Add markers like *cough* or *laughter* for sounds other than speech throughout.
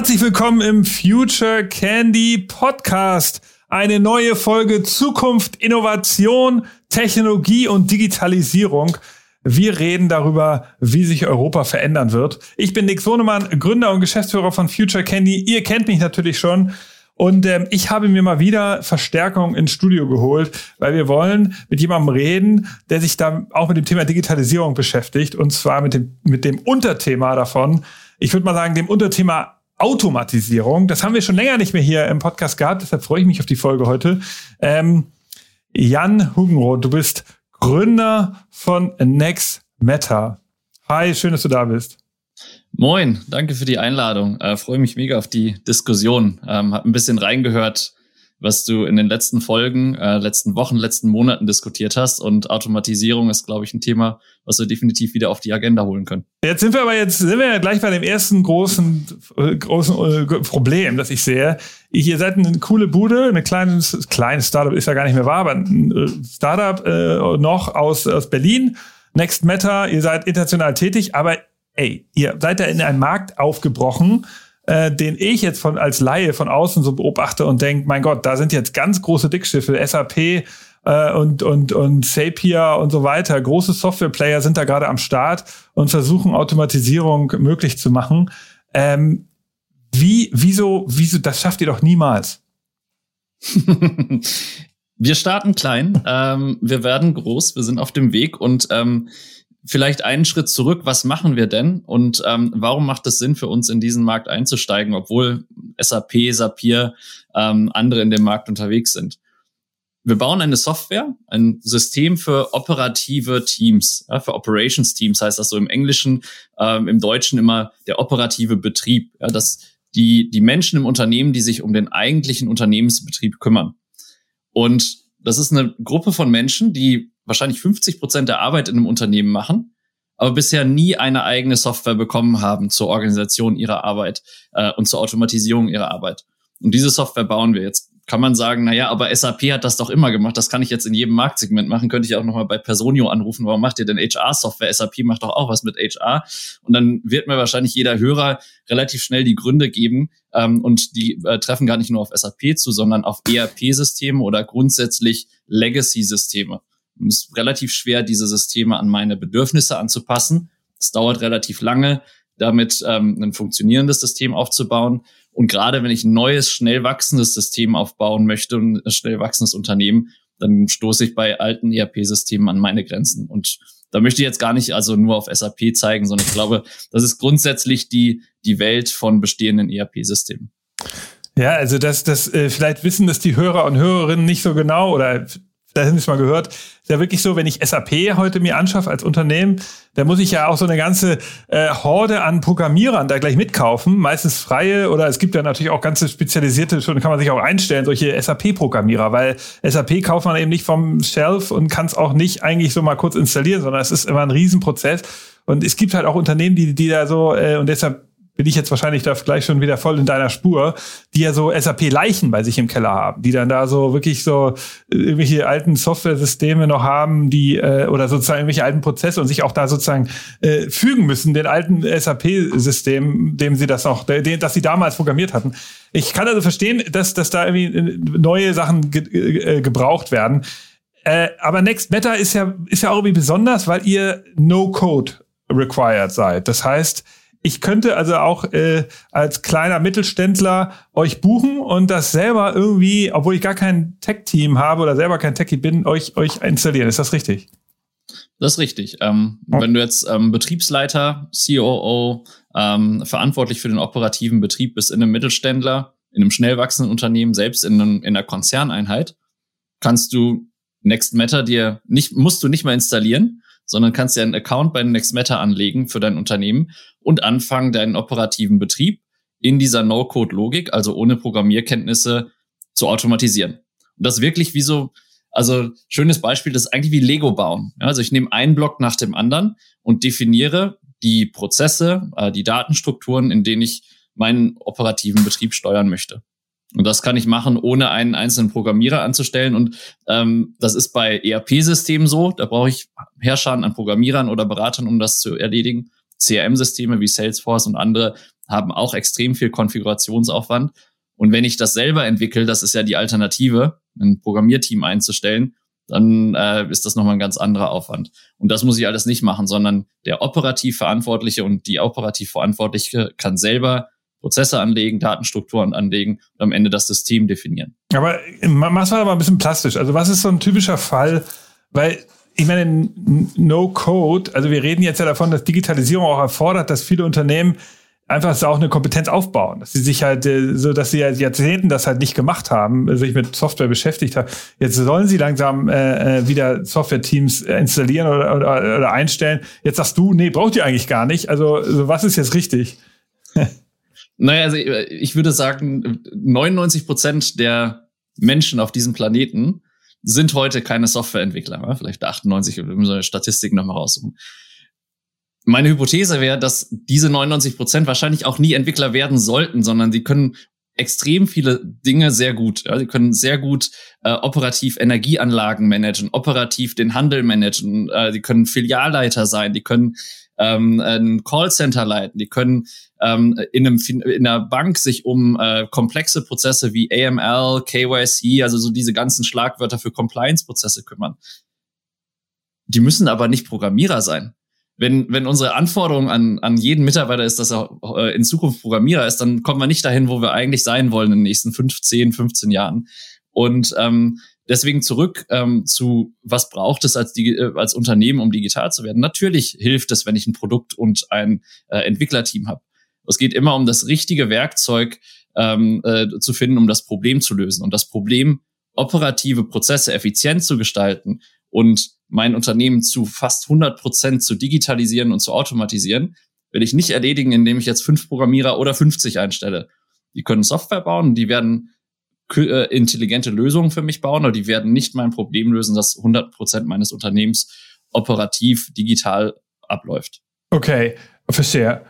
Herzlich willkommen im Future Candy Podcast. Eine neue Folge Zukunft, Innovation, Technologie und Digitalisierung. Wir reden darüber, wie sich Europa verändern wird. Ich bin Nick Sonemann, Gründer und Geschäftsführer von Future Candy. Ihr kennt mich natürlich schon. Und ähm, ich habe mir mal wieder Verstärkung ins Studio geholt, weil wir wollen mit jemandem reden, der sich da auch mit dem Thema Digitalisierung beschäftigt. Und zwar mit dem, mit dem Unterthema davon. Ich würde mal sagen, dem Unterthema Automatisierung. Das haben wir schon länger nicht mehr hier im Podcast gehabt, deshalb freue ich mich auf die Folge heute. Ähm, Jan Hugenroth, du bist Gründer von Next Meta. Hi, schön, dass du da bist. Moin, danke für die Einladung. Äh, freue mich mega auf die Diskussion. Ähm, hab ein bisschen reingehört, was du in den letzten Folgen, äh, letzten Wochen, letzten Monaten diskutiert hast. Und Automatisierung ist, glaube ich, ein Thema, was wir definitiv wieder auf die Agenda holen können. Jetzt sind wir aber jetzt sind wir ja gleich bei dem ersten großen äh, großen äh, Problem, das ich sehe. Ihr seid eine coole Bude, eine kleine kleine Startup ist ja gar nicht mehr wahr, aber ein äh, Startup äh, noch aus aus Berlin. Next Matter, ihr seid international tätig, aber ey, ihr seid ja in einen Markt aufgebrochen, äh, den ich jetzt von als Laie von außen so beobachte und denke, mein Gott, da sind jetzt ganz große Dickschiffe, SAP äh, und, und, und Zapier und so weiter. Große Softwareplayer sind da gerade am Start und versuchen Automatisierung möglich zu machen. Ähm, wie, wieso, wieso, das schafft ihr doch niemals. *laughs* wir starten klein, ähm, wir werden groß, wir sind auf dem Weg und ähm, vielleicht einen Schritt zurück, was machen wir denn und ähm, warum macht es Sinn für uns in diesen Markt einzusteigen, obwohl SAP, Sapir, ähm, andere in dem Markt unterwegs sind? Wir bauen eine Software, ein System für operative Teams, ja, für Operations Teams heißt das so im Englischen, ähm, im Deutschen immer der operative Betrieb, ja, dass die, die Menschen im Unternehmen, die sich um den eigentlichen Unternehmensbetrieb kümmern. Und das ist eine Gruppe von Menschen, die wahrscheinlich 50 Prozent der Arbeit in einem Unternehmen machen, aber bisher nie eine eigene Software bekommen haben zur Organisation ihrer Arbeit äh, und zur Automatisierung ihrer Arbeit. Und diese Software bauen wir jetzt. Kann man sagen, na ja, aber SAP hat das doch immer gemacht. Das kann ich jetzt in jedem Marktsegment machen. Könnte ich auch nochmal bei Personio anrufen. Warum macht ihr denn HR-Software? SAP macht doch auch was mit HR. Und dann wird mir wahrscheinlich jeder Hörer relativ schnell die Gründe geben. Ähm, und die äh, treffen gar nicht nur auf SAP zu, sondern auf ERP-Systeme oder grundsätzlich Legacy-Systeme. Ist relativ schwer, diese Systeme an meine Bedürfnisse anzupassen. Es dauert relativ lange, damit ähm, ein funktionierendes System aufzubauen. Und gerade wenn ich ein neues, schnell wachsendes System aufbauen möchte ein schnell wachsendes Unternehmen, dann stoße ich bei alten ERP-Systemen an meine Grenzen. Und da möchte ich jetzt gar nicht also nur auf SAP zeigen, sondern ich glaube, das ist grundsätzlich die, die Welt von bestehenden ERP-Systemen. Ja, also das, das äh, vielleicht wissen das die Hörer und Hörerinnen nicht so genau oder da haben Sie es mal gehört, ist ja wirklich so, wenn ich SAP heute mir anschaffe als Unternehmen, da muss ich ja auch so eine ganze äh, Horde an Programmierern da gleich mitkaufen, meistens freie oder es gibt ja natürlich auch ganze spezialisierte, schon kann man sich auch einstellen, solche SAP-Programmierer, weil SAP kauft man eben nicht vom Shelf und kann es auch nicht eigentlich so mal kurz installieren, sondern es ist immer ein Riesenprozess. Und es gibt halt auch Unternehmen, die, die da so, äh, und deshalb bin ich jetzt wahrscheinlich da gleich schon wieder voll in deiner Spur, die ja so SAP-Leichen bei sich im Keller haben, die dann da so wirklich so äh, irgendwelche alten Software-Systeme noch haben, die äh, oder sozusagen irgendwelche alten Prozesse und sich auch da sozusagen äh, fügen müssen, den alten SAP-System, dem sie das noch, den, das sie damals programmiert hatten. Ich kann also verstehen, dass, dass da irgendwie äh, neue Sachen ge äh, gebraucht werden. Äh, aber Next Meta ist ja, ist ja auch irgendwie besonders, weil ihr No-Code required seid. Das heißt, ich könnte also auch äh, als kleiner Mittelständler euch buchen und das selber irgendwie, obwohl ich gar kein Tech-Team habe oder selber kein Techie bin, euch, euch installieren. Ist das richtig? Das ist richtig. Ähm, oh. Wenn du jetzt ähm, Betriebsleiter, COO, ähm, verantwortlich für den operativen Betrieb bist in einem Mittelständler, in einem schnell wachsenden Unternehmen, selbst in, einem, in einer Konzerneinheit, kannst du Next Matter dir nicht, musst du nicht mal installieren, sondern kannst dir einen Account bei Nextmatter anlegen für dein Unternehmen und anfangen, deinen operativen Betrieb in dieser No-Code-Logik, also ohne Programmierkenntnisse, zu automatisieren. Und das wirklich wie so, also schönes Beispiel, das ist eigentlich wie Lego bauen. Ja, also ich nehme einen Block nach dem anderen und definiere die Prozesse, äh, die Datenstrukturen, in denen ich meinen operativen Betrieb steuern möchte. Und das kann ich machen, ohne einen einzelnen Programmierer anzustellen. Und ähm, das ist bei ERP-Systemen so. Da brauche ich Herrscher an Programmierern oder Beratern, um das zu erledigen. CRM-Systeme wie Salesforce und andere haben auch extrem viel Konfigurationsaufwand. Und wenn ich das selber entwickle, das ist ja die Alternative, ein Programmierteam einzustellen, dann äh, ist das nochmal ein ganz anderer Aufwand. Und das muss ich alles nicht machen, sondern der operativ Verantwortliche und die operativ Verantwortliche kann selber Prozesse anlegen, Datenstrukturen anlegen und am Ende das System definieren. Aber mach's mal ein bisschen plastisch. Also was ist so ein typischer Fall? Weil ich meine, No Code, also wir reden jetzt ja davon, dass Digitalisierung auch erfordert, dass viele Unternehmen einfach so auch eine Kompetenz aufbauen, dass sie sich halt äh, so, dass sie ja Jahrzehnten das halt nicht gemacht haben, sich mit Software beschäftigt haben. Jetzt sollen sie langsam äh, äh wieder Software-Teams installieren oder, oder, oder einstellen. Jetzt sagst du, nee, braucht ihr eigentlich gar nicht. Also, also was ist jetzt richtig? *laughs* naja, also ich würde sagen, 99 Prozent der Menschen auf diesem Planeten sind heute keine Softwareentwickler. Vielleicht 98, wir müssen eine Statistik nochmal raussuchen. Meine Hypothese wäre, dass diese 99 Prozent wahrscheinlich auch nie Entwickler werden sollten, sondern die können extrem viele Dinge sehr gut. Ja, die können sehr gut äh, operativ Energieanlagen managen, operativ den Handel managen. Äh, die können Filialleiter sein, die können ähm, ein Callcenter leiten, die können ähm, in, einem, in einer Bank sich um äh, komplexe Prozesse wie AML, KYC, also so diese ganzen Schlagwörter für Compliance-Prozesse kümmern. Die müssen aber nicht Programmierer sein wenn, wenn unsere Anforderung an, an jeden Mitarbeiter ist, dass er äh, in Zukunft Programmierer ist, dann kommen wir nicht dahin, wo wir eigentlich sein wollen in den nächsten 15, 15 Jahren. Und ähm, deswegen zurück ähm, zu, was braucht es als, äh, als Unternehmen, um digital zu werden? Natürlich hilft es, wenn ich ein Produkt und ein äh, Entwicklerteam habe. Es geht immer um das richtige Werkzeug ähm, äh, zu finden, um das Problem zu lösen. Und das Problem, operative Prozesse effizient zu gestalten und mein Unternehmen zu fast 100 Prozent zu digitalisieren und zu automatisieren, will ich nicht erledigen, indem ich jetzt fünf Programmierer oder 50 einstelle. Die können Software bauen, die werden äh, intelligente Lösungen für mich bauen, aber die werden nicht mein Problem lösen, dass 100 Prozent meines Unternehmens operativ digital abläuft. Okay, verstehe.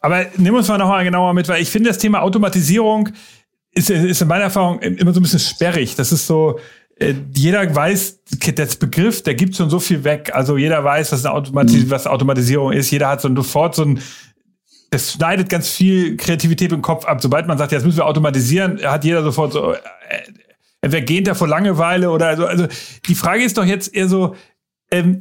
Aber nimm uns mal nochmal genauer mit, weil ich finde, das Thema Automatisierung ist, ist in meiner Erfahrung immer so ein bisschen sperrig. Das ist so, äh, jeder weiß, das Begriff, der gibt schon so viel weg. Also jeder weiß, was, eine Automatis mhm. was Automatisierung ist. Jeder hat so sofort so ein, das schneidet ganz viel Kreativität im Kopf ab. Sobald man sagt, jetzt müssen wir automatisieren, hat jeder sofort so, äh, entweder gähnt er vor Langeweile oder so. Also die Frage ist doch jetzt eher so, ähm,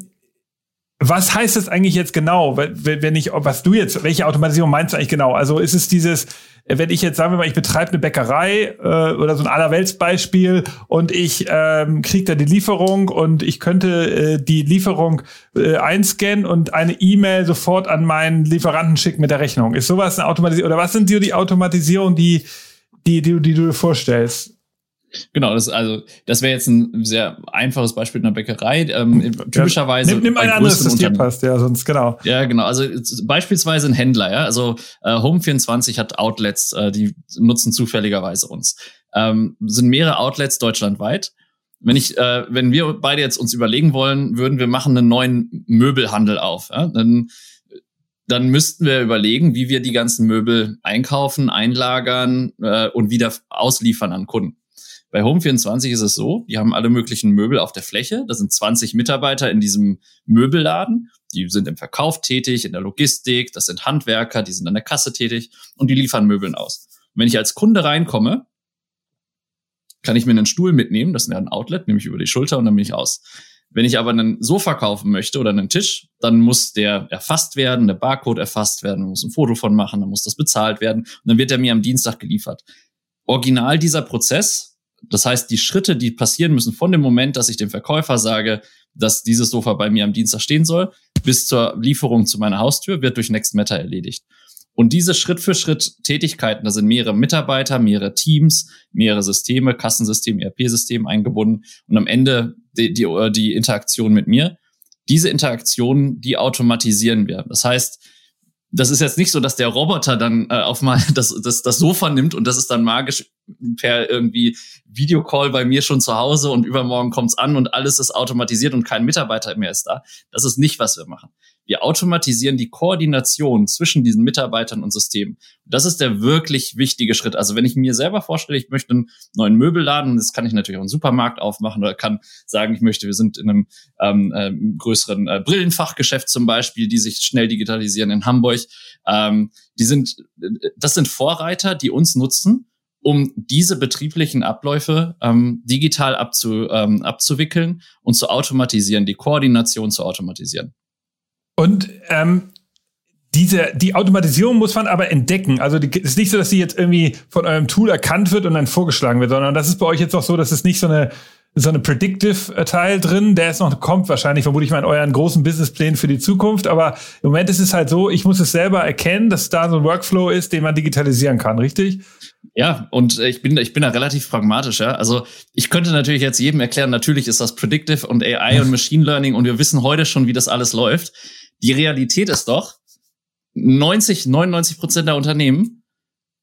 was heißt das eigentlich jetzt genau, wenn ich, was du jetzt, welche Automatisierung meinst du eigentlich genau? Also ist es dieses, wenn ich jetzt sagen wir mal, ich betreibe eine Bäckerei äh, oder so ein Allerweltsbeispiel und ich ähm, kriege da die Lieferung und ich könnte äh, die Lieferung äh, einscannen und eine E-Mail sofort an meinen Lieferanten schicken mit der Rechnung. Ist sowas eine Automatisierung oder was sind die, die Automatisierung, die, die, die, die du dir vorstellst? Genau, das also das wäre jetzt ein sehr einfaches Beispiel in der Bäckerei. Ähm, typischerweise ja, nimm, nimm ein anderes, das dir passt, ja, sonst genau. Ja, genau. Also beispielsweise ein Händler, ja. Also äh, Home24 hat Outlets, äh, die nutzen zufälligerweise uns. Ähm, sind mehrere Outlets deutschlandweit. Wenn ich, äh, wenn wir beide jetzt uns überlegen wollen, würden wir machen einen neuen Möbelhandel auf, ja? dann dann müssten wir überlegen, wie wir die ganzen Möbel einkaufen, einlagern äh, und wieder ausliefern an Kunden. Bei Home24 ist es so, die haben alle möglichen Möbel auf der Fläche. Da sind 20 Mitarbeiter in diesem Möbelladen. Die sind im Verkauf tätig, in der Logistik. Das sind Handwerker, die sind an der Kasse tätig und die liefern Möbeln aus. Und wenn ich als Kunde reinkomme, kann ich mir einen Stuhl mitnehmen. Das ist ein Outlet, nehme ich über die Schulter und dann bin ich aus. Wenn ich aber einen Sofa kaufen möchte oder einen Tisch, dann muss der erfasst werden, der Barcode erfasst werden, muss ein Foto von machen, dann muss das bezahlt werden und dann wird er mir am Dienstag geliefert. Original dieser Prozess das heißt, die Schritte, die passieren müssen von dem Moment, dass ich dem Verkäufer sage, dass dieses Sofa bei mir am Dienstag stehen soll, bis zur Lieferung zu meiner Haustür, wird durch Next Matter erledigt. Und diese Schritt für Schritt Tätigkeiten, da sind mehrere Mitarbeiter, mehrere Teams, mehrere Systeme, Kassensystem, ERP-System eingebunden und am Ende die, die, die Interaktion mit mir. Diese Interaktionen, die automatisieren wir. Das heißt, das ist jetzt nicht so, dass der Roboter dann äh, auf mal *laughs* das, das, das Sofa nimmt und das ist dann magisch per irgendwie Videocall bei mir schon zu Hause und übermorgen kommt's an und alles ist automatisiert und kein Mitarbeiter mehr ist da. Das ist nicht, was wir machen. Wir automatisieren die Koordination zwischen diesen Mitarbeitern und Systemen. Das ist der wirklich wichtige Schritt. Also wenn ich mir selber vorstelle, ich möchte einen neuen Möbelladen, das kann ich natürlich auch einen Supermarkt aufmachen oder kann sagen, ich möchte, wir sind in einem ähm, äh, größeren äh, Brillenfachgeschäft zum Beispiel, die sich schnell digitalisieren in Hamburg. Ähm, die sind, das sind Vorreiter, die uns nutzen um diese betrieblichen Abläufe ähm, digital abzu, ähm, abzuwickeln und zu automatisieren, die Koordination zu automatisieren. Und ähm, diese, die Automatisierung muss man aber entdecken. Also es ist nicht so, dass sie jetzt irgendwie von eurem Tool erkannt wird und dann vorgeschlagen wird, sondern das ist bei euch jetzt auch so, dass es nicht so eine so eine Predictive-Teil drin, der ist noch kommt wahrscheinlich, vermute ich mal, in euren großen Businessplänen für die Zukunft. Aber im Moment ist es halt so, ich muss es selber erkennen, dass da so ein Workflow ist, den man digitalisieren kann, richtig? Ja, und ich bin, ich bin da relativ pragmatisch, ja. Also ich könnte natürlich jetzt jedem erklären, natürlich ist das Predictive und AI und *laughs* Machine Learning und wir wissen heute schon, wie das alles läuft. Die Realität ist doch, 90, 99 Prozent der Unternehmen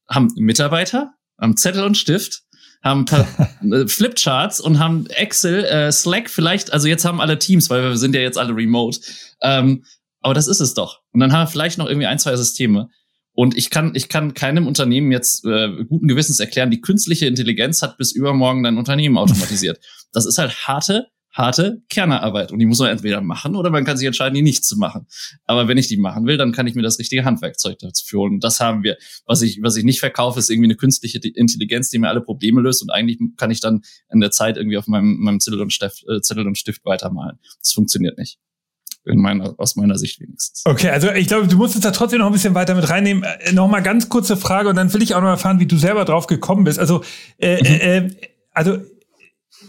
haben Mitarbeiter, haben Zettel und Stift, haben *laughs* äh, Flipcharts und haben Excel, äh, Slack vielleicht, also jetzt haben alle Teams, weil wir sind ja jetzt alle remote. Ähm, aber das ist es doch. Und dann haben wir vielleicht noch irgendwie ein, zwei Systeme. Und ich kann, ich kann keinem Unternehmen jetzt äh, guten Gewissens erklären, die künstliche Intelligenz hat bis übermorgen dein Unternehmen automatisiert. *laughs* Das ist halt harte, harte Kernerarbeit. Und die muss man entweder machen oder man kann sich entscheiden, die nicht zu machen. Aber wenn ich die machen will, dann kann ich mir das richtige Handwerkzeug dazu holen. Und das haben wir. Was ich, was ich nicht verkaufe, ist irgendwie eine künstliche Intelligenz, die mir alle Probleme löst. Und eigentlich kann ich dann in der Zeit irgendwie auf meinem, meinem Zettel, und Stift, äh, Zettel und Stift weitermalen. Das funktioniert nicht in meiner, aus meiner Sicht wenigstens. Okay, also ich glaube, du musst es da trotzdem noch ein bisschen weiter mit reinnehmen. Äh, noch mal ganz kurze Frage und dann will ich auch noch erfahren, wie du selber drauf gekommen bist. Also, äh, mhm. äh, also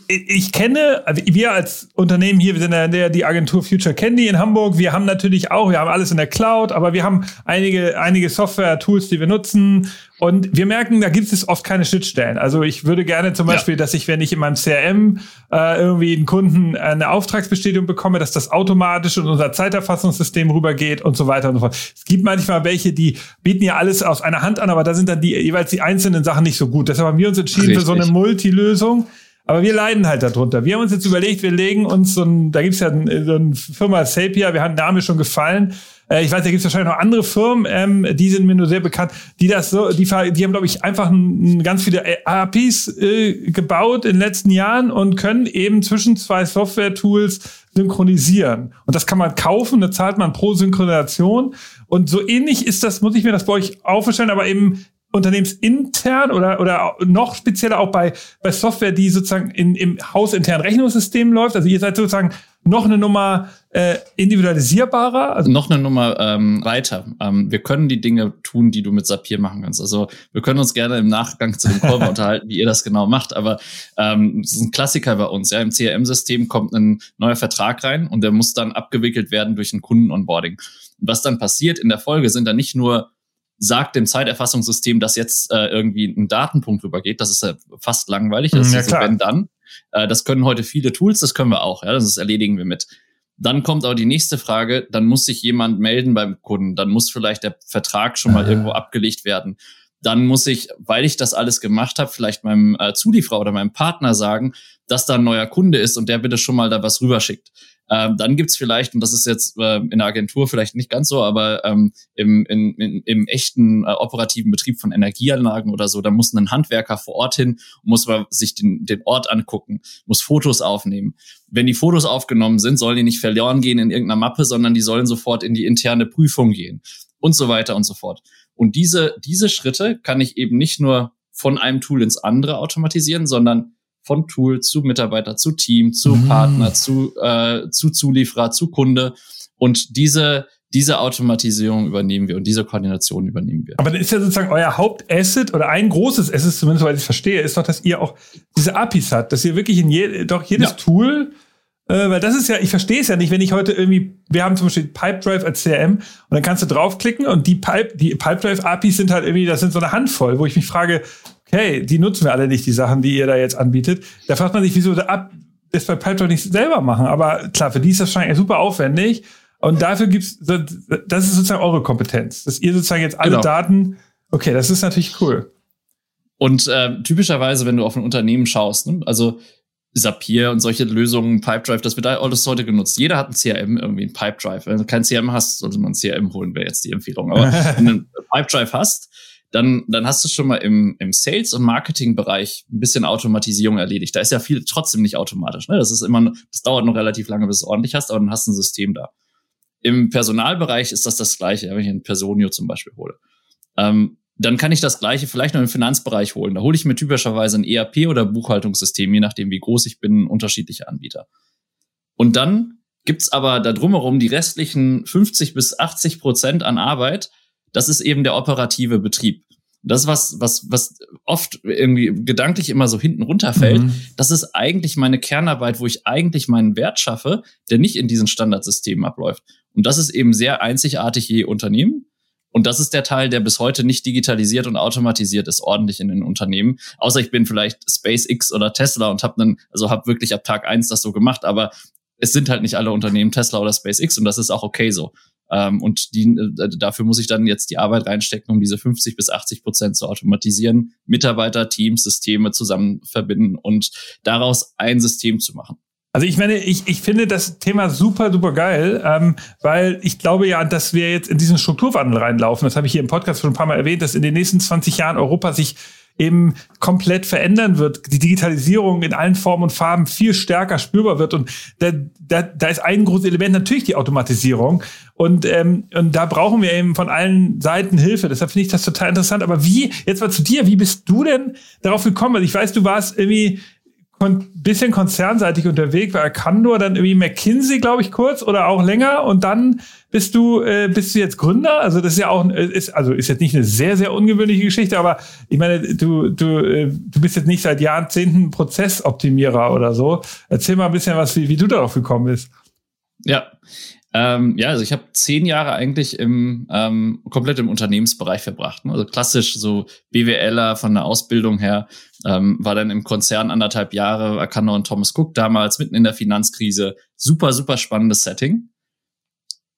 ich kenne, also wir als Unternehmen hier, wir sind ja die Agentur Future Candy in Hamburg, wir haben natürlich auch, wir haben alles in der Cloud, aber wir haben einige, einige Software-Tools, die wir nutzen und wir merken, da gibt es oft keine Schnittstellen. Also ich würde gerne zum Beispiel, ja. dass ich, wenn ich in meinem CRM äh, irgendwie einen Kunden eine Auftragsbestätigung bekomme, dass das automatisch in unser Zeiterfassungssystem rübergeht und so weiter und so fort. Es gibt manchmal welche, die bieten ja alles aus einer Hand an, aber da sind dann die jeweils die einzelnen Sachen nicht so gut. Deshalb haben wir uns entschieden Richtig. für so eine Multilösung. Aber wir leiden halt darunter. Wir haben uns jetzt überlegt, wir legen uns so ein, da gibt's ja so eine Firma Sapia, wir haben Name schon gefallen. Äh, ich weiß, da gibt's wahrscheinlich noch andere Firmen, ähm, die sind mir nur sehr bekannt, die das so, die, die haben, glaube ich, einfach ein, ganz viele APIs äh, gebaut in den letzten Jahren und können eben zwischen zwei Software-Tools synchronisieren. Und das kann man kaufen, da zahlt man pro Synchronisation. Und so ähnlich ist das, muss ich mir das bei euch aufstellen, aber eben unternehmensintern oder, oder noch spezieller auch bei, bei Software, die sozusagen in, im hausinternen Rechnungssystem läuft. Also ihr seid sozusagen noch eine Nummer äh, individualisierbarer. Also noch eine Nummer ähm, weiter. Ähm, wir können die Dinge tun, die du mit Sapir machen kannst. Also wir können uns gerne im Nachgang zu dem Call *laughs* unterhalten, wie ihr das genau macht. Aber ähm, das ist ein Klassiker bei uns. Ja, im CRM-System kommt ein neuer Vertrag rein und der muss dann abgewickelt werden durch ein Kunden-Onboarding. Was dann passiert in der Folge sind dann nicht nur sagt dem Zeiterfassungssystem, dass jetzt äh, irgendwie ein Datenpunkt rübergeht. Das ist ja fast langweilig. Das ja, ist so, wenn dann. Äh, das können heute viele Tools, das können wir auch. Ja, das erledigen wir mit. Dann kommt auch die nächste Frage, dann muss sich jemand melden beim Kunden, dann muss vielleicht der Vertrag schon mal ah. irgendwo abgelegt werden. Dann muss ich, weil ich das alles gemacht habe, vielleicht meinem äh, Zulieferer oder meinem Partner sagen, dass da ein neuer Kunde ist und der bitte schon mal da was rüberschickt. Ähm, dann gibt's vielleicht, und das ist jetzt äh, in der Agentur vielleicht nicht ganz so, aber ähm, im, in, in, im echten äh, operativen Betrieb von Energieanlagen oder so, da muss ein Handwerker vor Ort hin, muss man sich den, den Ort angucken, muss Fotos aufnehmen. Wenn die Fotos aufgenommen sind, sollen die nicht verloren gehen in irgendeiner Mappe, sondern die sollen sofort in die interne Prüfung gehen und so weiter und so fort. Und diese, diese Schritte kann ich eben nicht nur von einem Tool ins andere automatisieren, sondern von Tool zu Mitarbeiter, zu Team, zu mhm. Partner, zu, äh, zu Zulieferer, zu Kunde. Und diese, diese Automatisierung übernehmen wir und diese Koordination übernehmen wir. Aber dann ist ja sozusagen euer Hauptasset oder ein großes Asset, zumindest weil ich verstehe, ist doch, dass ihr auch diese APIs habt, dass ihr wirklich in je, doch jedes ja. Tool äh, weil das ist ja, ich verstehe es ja nicht, wenn ich heute irgendwie, wir haben zum Beispiel Pipedrive als CRM und dann kannst du draufklicken und die Pipe, die Pipedrive APIs sind halt irgendwie, das sind so eine Handvoll, wo ich mich frage, hey, die nutzen wir alle nicht, die Sachen, die ihr da jetzt anbietet. Da fragt man sich, wieso da das bei Pipedrive nicht selber machen. Aber klar, für die ist das wahrscheinlich super aufwendig. Und dafür gibt's, das ist sozusagen eure Kompetenz, dass ihr sozusagen jetzt alle genau. Daten, okay, das ist natürlich cool. Und äh, typischerweise, wenn du auf ein Unternehmen schaust, ne, also Zapier und solche Lösungen, Pipedrive, das wird alles heute genutzt. Jeder hat ein CRM, irgendwie ein Pipedrive. Wenn du kein CRM hast, sollte man ein CRM holen, wäre jetzt die Empfehlung. Aber *laughs* wenn du ein Pipedrive hast, dann, dann hast du schon mal im, im Sales- und Marketing-Bereich ein bisschen Automatisierung erledigt. Da ist ja viel trotzdem nicht automatisch. Ne? Das ist immer, das dauert noch relativ lange, bis du es ordentlich hast, aber dann hast du ein System da. Im Personalbereich ist das das Gleiche, wenn ich ein Personio zum Beispiel hole. Ähm, dann kann ich das Gleiche vielleicht noch im Finanzbereich holen. Da hole ich mir typischerweise ein ERP oder Buchhaltungssystem, je nachdem, wie groß ich bin, unterschiedliche Anbieter. Und dann gibt's aber da drumherum die restlichen 50 bis 80 Prozent an Arbeit. Das ist eben der operative Betrieb. Das, was, was, was oft irgendwie gedanklich immer so hinten runterfällt, mhm. das ist eigentlich meine Kernarbeit, wo ich eigentlich meinen Wert schaffe, der nicht in diesen Standardsystemen abläuft. Und das ist eben sehr einzigartig je Unternehmen. Und das ist der Teil, der bis heute nicht digitalisiert und automatisiert ist, ordentlich in den Unternehmen. Außer ich bin vielleicht SpaceX oder Tesla und habe dann, also habe wirklich ab Tag eins das so gemacht, aber es sind halt nicht alle Unternehmen Tesla oder SpaceX und das ist auch okay so. Ähm, und die, äh, dafür muss ich dann jetzt die Arbeit reinstecken, um diese 50 bis 80 Prozent zu automatisieren, Mitarbeiter, Teams, Systeme zusammen verbinden und daraus ein System zu machen. Also ich meine, ich, ich finde das Thema super, super geil, ähm, weil ich glaube ja, dass wir jetzt in diesen Strukturwandel reinlaufen. Das habe ich hier im Podcast schon ein paar Mal erwähnt, dass in den nächsten 20 Jahren Europa sich eben komplett verändern wird, die Digitalisierung in allen Formen und Farben viel stärker spürbar wird. Und da, da, da ist ein großes Element natürlich die Automatisierung. Und, ähm, und da brauchen wir eben von allen Seiten Hilfe. Deshalb finde ich das total interessant. Aber wie, jetzt mal zu dir, wie bist du denn darauf gekommen? Also ich weiß, du warst irgendwie kon bisschen konzernseitig unterwegs, war Arcandor, dann irgendwie McKinsey, glaube ich, kurz oder auch länger und dann bist du äh, bist du jetzt Gründer. Also das ist ja auch äh, ist also ist jetzt nicht eine sehr sehr ungewöhnliche Geschichte, aber ich meine, du du äh, du bist jetzt nicht seit Jahrzehnten Prozessoptimierer oder so. Erzähl mal ein bisschen was, wie, wie du darauf gekommen bist. Ja, ähm, ja, also ich habe zehn Jahre eigentlich im ähm, komplett im Unternehmensbereich verbracht. Ne? Also klassisch so BWLer von der Ausbildung her, ähm, war dann im Konzern anderthalb Jahre, Arcano und Thomas Cook damals, mitten in der Finanzkrise. Super, super spannendes Setting.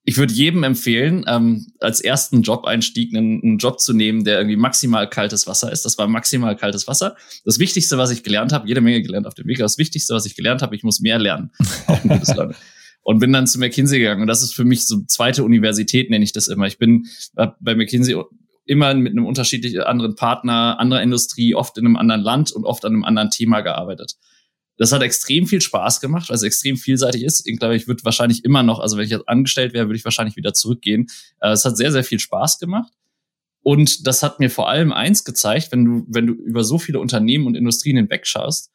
Ich würde jedem empfehlen, ähm, als ersten Job-Einstieg einen, einen Job zu nehmen, der irgendwie maximal kaltes Wasser ist. Das war maximal kaltes Wasser. Das Wichtigste, was ich gelernt habe, jede Menge gelernt auf dem Weg, das Wichtigste, was ich gelernt habe, ich muss mehr lernen. Auch ein gutes *laughs* und bin dann zu McKinsey gegangen. Und das ist für mich so zweite Universität, nenne ich das immer. Ich bin bei McKinsey immer mit einem unterschiedlichen anderen Partner, anderer Industrie, oft in einem anderen Land und oft an einem anderen Thema gearbeitet. Das hat extrem viel Spaß gemacht, weil es extrem vielseitig ist. Ich glaube, ich würde wahrscheinlich immer noch, also wenn ich jetzt angestellt wäre, würde ich wahrscheinlich wieder zurückgehen. Äh, es hat sehr, sehr viel Spaß gemacht. Und das hat mir vor allem eins gezeigt, wenn du, wenn du über so viele Unternehmen und Industrien hinwegschaust,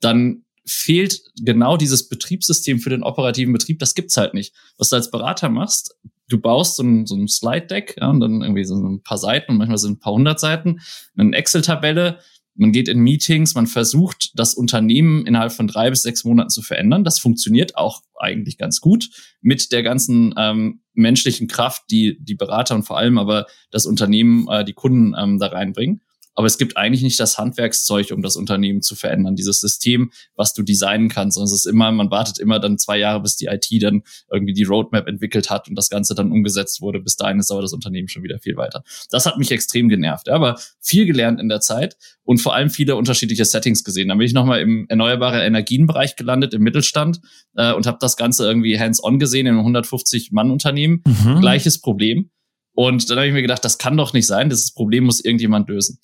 dann fehlt genau dieses Betriebssystem für den operativen Betrieb. Das gibt's halt nicht. Was du als Berater machst, du baust so ein, so ein Slide-Deck ja, und dann irgendwie so ein paar Seiten manchmal sind ein paar hundert Seiten, eine Excel-Tabelle, man geht in Meetings, man versucht, das Unternehmen innerhalb von drei bis sechs Monaten zu verändern. Das funktioniert auch eigentlich ganz gut mit der ganzen ähm, menschlichen Kraft, die die Berater und vor allem aber das Unternehmen, äh, die Kunden ähm, da reinbringen. Aber es gibt eigentlich nicht das Handwerkszeug, um das Unternehmen zu verändern, dieses System, was du designen kannst. Und es ist immer, man wartet immer dann zwei Jahre, bis die IT dann irgendwie die Roadmap entwickelt hat und das Ganze dann umgesetzt wurde. Bis dahin ist aber das Unternehmen schon wieder viel weiter. Das hat mich extrem genervt. Aber viel gelernt in der Zeit und vor allem viele unterschiedliche Settings gesehen. Dann bin ich nochmal im erneuerbare Energienbereich gelandet, im Mittelstand äh, und habe das Ganze irgendwie hands-on gesehen in einem 150-Mann-Unternehmen. Mhm. Gleiches Problem. Und dann habe ich mir gedacht, das kann doch nicht sein. Das Problem muss irgendjemand lösen.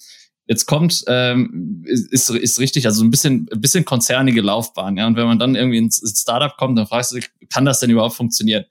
Jetzt kommt, ähm, ist, ist richtig, also ein bisschen, ein bisschen konzernige Laufbahn, ja. Und wenn man dann irgendwie ins Startup kommt, dann fragst du dich, kann das denn überhaupt funktionieren?